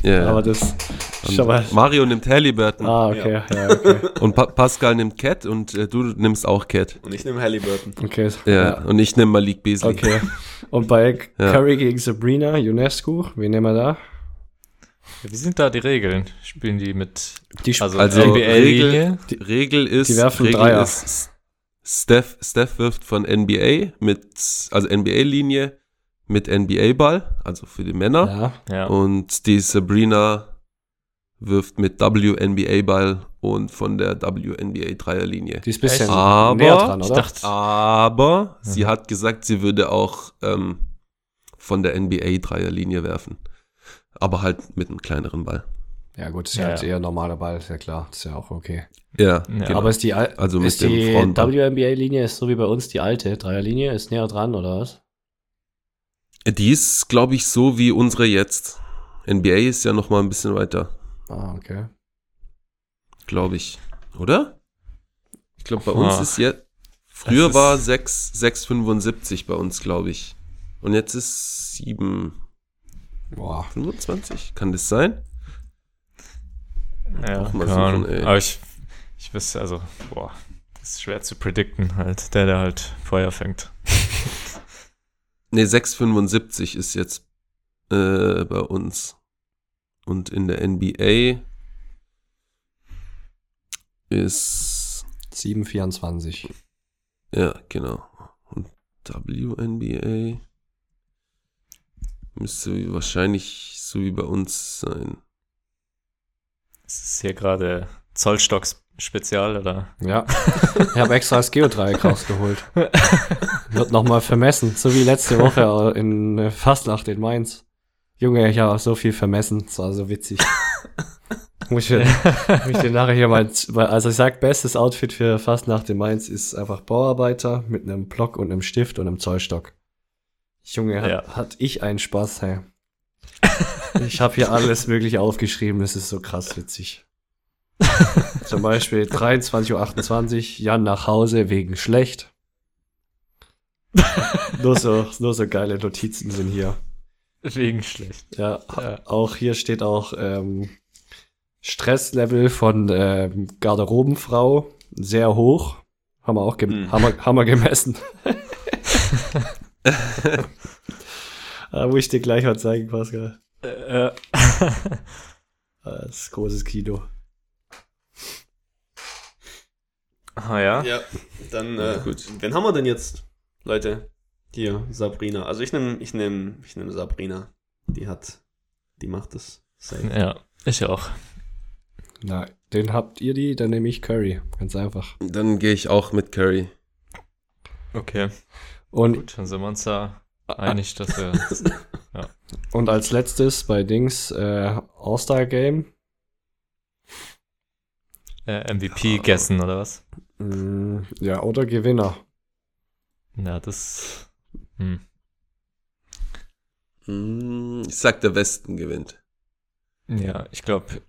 Ja. Aber das mal. Mario nimmt Halliburton Ah, okay, ja, okay. und pa Pascal nimmt Cat und äh, du nimmst auch Cat. Und ich nehme Halliburton. Okay. Ja, und ich nehme Malik Beasley. Okay. Und bei Ja. Curry gegen Sabrina, UNESCO, wen nehmen wir da? Wie sind da die Regeln? Spielen die mit Die sp- also, Also? Regel, Regel ist, Die werfen Regel Dreier. ist Steph, Steph wirft von NBA mit, also NBA-Linie mit NBA-Ball, also für die Männer. ja. Ja. Und die Sabrina wirft mit WNBA-Ball und von der WNBA-Dreierlinie. Die ist ein bisschen Aber- näher dran, Ich oder? dachte, Aber sie Mhm. hat gesagt, sie würde auch ähm, von der NBA-Dreierlinie werfen. Aber halt mit einem kleineren Ball. ja gut, ist Ja, ja, halt ja. eher normaler Ball, ist ja klar. Ist ja auch okay. Ja, Ja. genau. Aber ist die, Al- Also mit ist die. WNBA-Linie ist so wie bei uns die alte Dreierlinie, ist näher dran, oder was? die ist, glaube ich, so wie unsere jetzt. NBA ist ja noch mal ein bisschen weiter, Ah, okay. glaube ich. Oder? Ich glaube, bei uns Ah. ist jetzt. Früher ist- war 6, 6,75 bei uns, glaube ich. Und jetzt ist 7,25. Boah. Kann das sein? Ja, Auch mal suchen, ey. Aber ich, ich wüsste, also, boah, das ist schwer zu predikten halt, der, der halt Feuer fängt. Ne, 6,75 ist jetzt äh, bei uns. Und in der NBA ist, 7,24. ja, genau. Und WNBA müsste wahrscheinlich so wie bei uns sein. Ist es hier gerade Zollstock-Spezial oder? Ja. Ich habe extra das Geodreieck rausgeholt. Wird nochmal vermessen, so wie letzte Woche in Fastnacht in Mainz. Junge, ich habe so viel vermessen, das war so witzig. Muss ich, muss ich dir nachher hier mal, also ich sag, bestes Outfit für Fastnacht in Mainz ist einfach Bauarbeiter mit einem Block und einem Stift und einem Zollstock. Junge, hat, Ja. hat ich einen Spaß, hey. Ich habe hier alles mögliche aufgeschrieben, das ist so krass witzig. Zum Beispiel 23.28 Uhr, Jan nach Hause wegen schlecht. nur, so, nur so geile Notizen sind hier. Wegen schlecht. Ja, Ja. auch hier steht auch ähm, Stresslevel von ähm, Garderobenfrau sehr hoch. Haben wir auch gem Hm. haben, wir, haben wir gemessen. da muss ich dir gleich mal zeigen, Pascal. Äh, Das ist großes Kino. Ah ja? Ja, dann, Ja, äh, gut. wen haben wir denn jetzt, Leute? Hier, Sabrina. Also ich nehme ich nehm, ich nehm Sabrina. Die hat, die macht das. Safe. Ja, ich auch. Na, den habt ihr die, dann nehme ich Curry. Ganz einfach. Dann gehe ich auch mit Curry. Okay. Und, Gut, dann sind wir uns da einig, dass wir. und als letztes bei Dings äh, All-Star Game. Äh, MVP gessen, oder was? Mm, ja, oder Gewinner. Ja, das. Hm. Hm, Ich sag, der Westen gewinnt. Ja, ich glaube,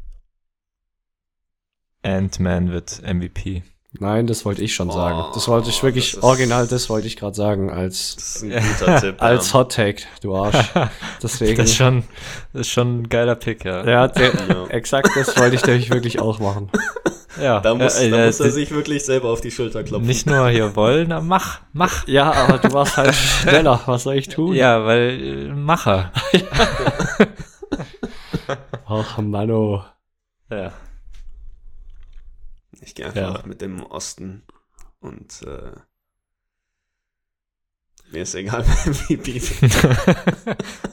Ant-Man wird MVP. Nein, das wollte ich schon Oh, sagen. Das wollte ich wirklich das ist- original, das wollte ich gerade sagen, als, Tipp. als ja. Hot Take, du Arsch. Deswegen. Das ist schon, das ist schon ein geiler Pick, ja. ja, der, Ja. exakt das wollte ich nämlich wirklich auch machen. ja. Da muss, äh, da äh, muss er die- sich wirklich selber auf die Schulter klopfen. Nicht nur hier wollen, na, mach, mach. Ja, aber du warst halt schneller. Was soll ich tun? Ja, weil äh, Macher. Ach, Mano. Ja. Ich gehe einfach Ja. mit dem Osten und äh, mir ist egal, wie Beef.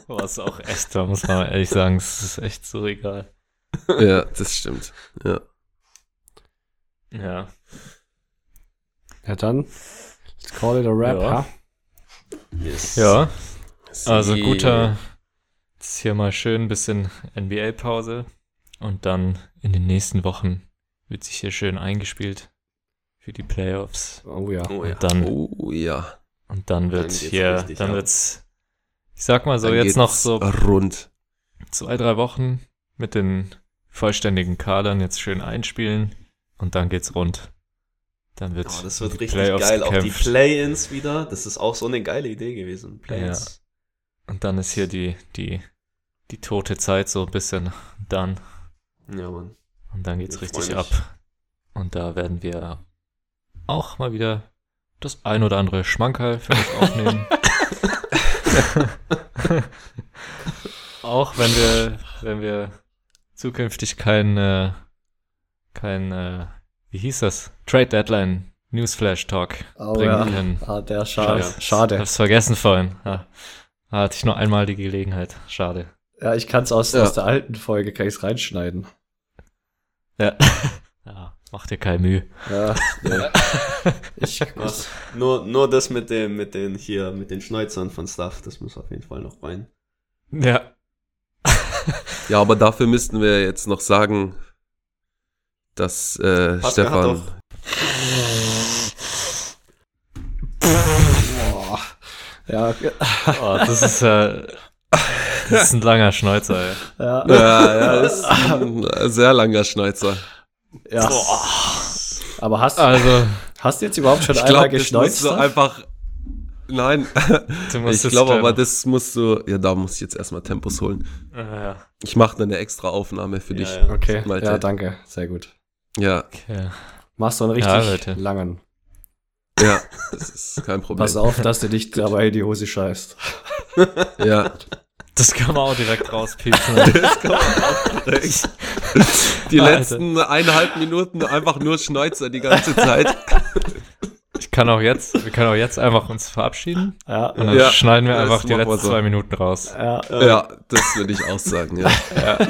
Boah, ist auch echt, da muss man ehrlich sagen, es ist echt so egal. Ja, das stimmt. Ja. Ja. Ja, dann. Let's call it a rap, Ja. ha? Yes. Ja, also guter, jetzt hier mal schön ein bisschen NBA-Pause und dann in den nächsten Wochen wird sich hier schön eingespielt für die Playoffs. Oh ja. Oh ja. Und dann, Oh ja. und dann wird Dann hier, richtig dann ab. wird's, ich sag mal so, Dann jetzt noch so rund. zwei, drei Wochen mit den vollständigen Kadern jetzt schön einspielen und dann geht's rund. Dann wird Oh, das wird die richtig Playoffs geil. Auch die gekämpft. Play-Ins wieder. Das ist auch so eine geile Idee gewesen. Play-Ins. Und dann ist hier die, die, die tote Zeit so ein bisschen dann. Ja, Mann. Und dann geht's Ich richtig ab. Und da werden wir auch mal wieder das ein oder andere Schmankerl für euch aufnehmen. auch wenn wir, wenn wir zukünftig kein, äh, kein, äh, wie hieß das? Trade Deadline Newsflash Talk Oh bringen ja. können. Ah, der schade. Schade. Schade. Hab's vergessen vorhin. Ja. Da hatte ich nur einmal die Gelegenheit. Schade. Ja, ich kann es aus, Ja. aus der alten Folge kann ich's reinschneiden. Ja. ja. Mach dir keine Mühe. Ja, nee. ich, ich, Nur, nur das mit dem, mit den hier, mit den Schneuzern von Stuff, das muss auf jeden Fall noch rein. Ja. Ja, aber dafür müssten wir jetzt noch sagen, dass äh, Pascal Stefan. boah. Ja, Oh, das ist ja. Das ist ein langer Schnäuzer, ey. ja, Ja, ja, das ist ein sehr langer Schneuzer. ja. Aber hast, Also, hast du jetzt überhaupt schon Ich einmal glaube, das musst geschneuzt? du einfach. Nein, ich glaube aber, das musst du. Ja, da muss ich jetzt erstmal Tempos holen. Ja, ja. Ich mache dann eine extra Aufnahme für Ja, dich. ja. Okay, Malte. ja, danke. Sehr gut. Ja, Okay. Machst du einen richtig langen. ja, das ist kein Problem. Pass auf, dass du dich dabei in die Hose scheißt. Ja, Das kann man auch direkt rauspiepsen. das kann man auch direkt. Die Alter. letzten eineinhalb Minuten einfach nur Schneuzer die ganze Zeit. Ich kann auch jetzt, wir können auch jetzt einfach uns verabschieden Ja, und dann Ja, schneiden wir einfach die letzten so. zwei Minuten raus. ja. Ja, das würde ich auch sagen, ja. In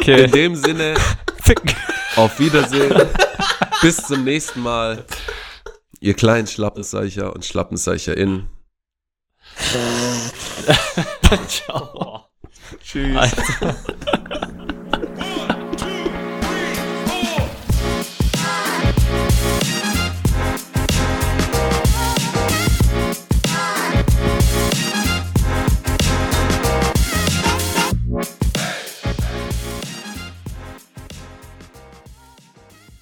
Okay. dem Sinne, Ficken. auf Wiedersehen. Bis zum nächsten Mal. Ihr kleinen Schlappenseicher und SchlappenseicherInnen. 巧，去。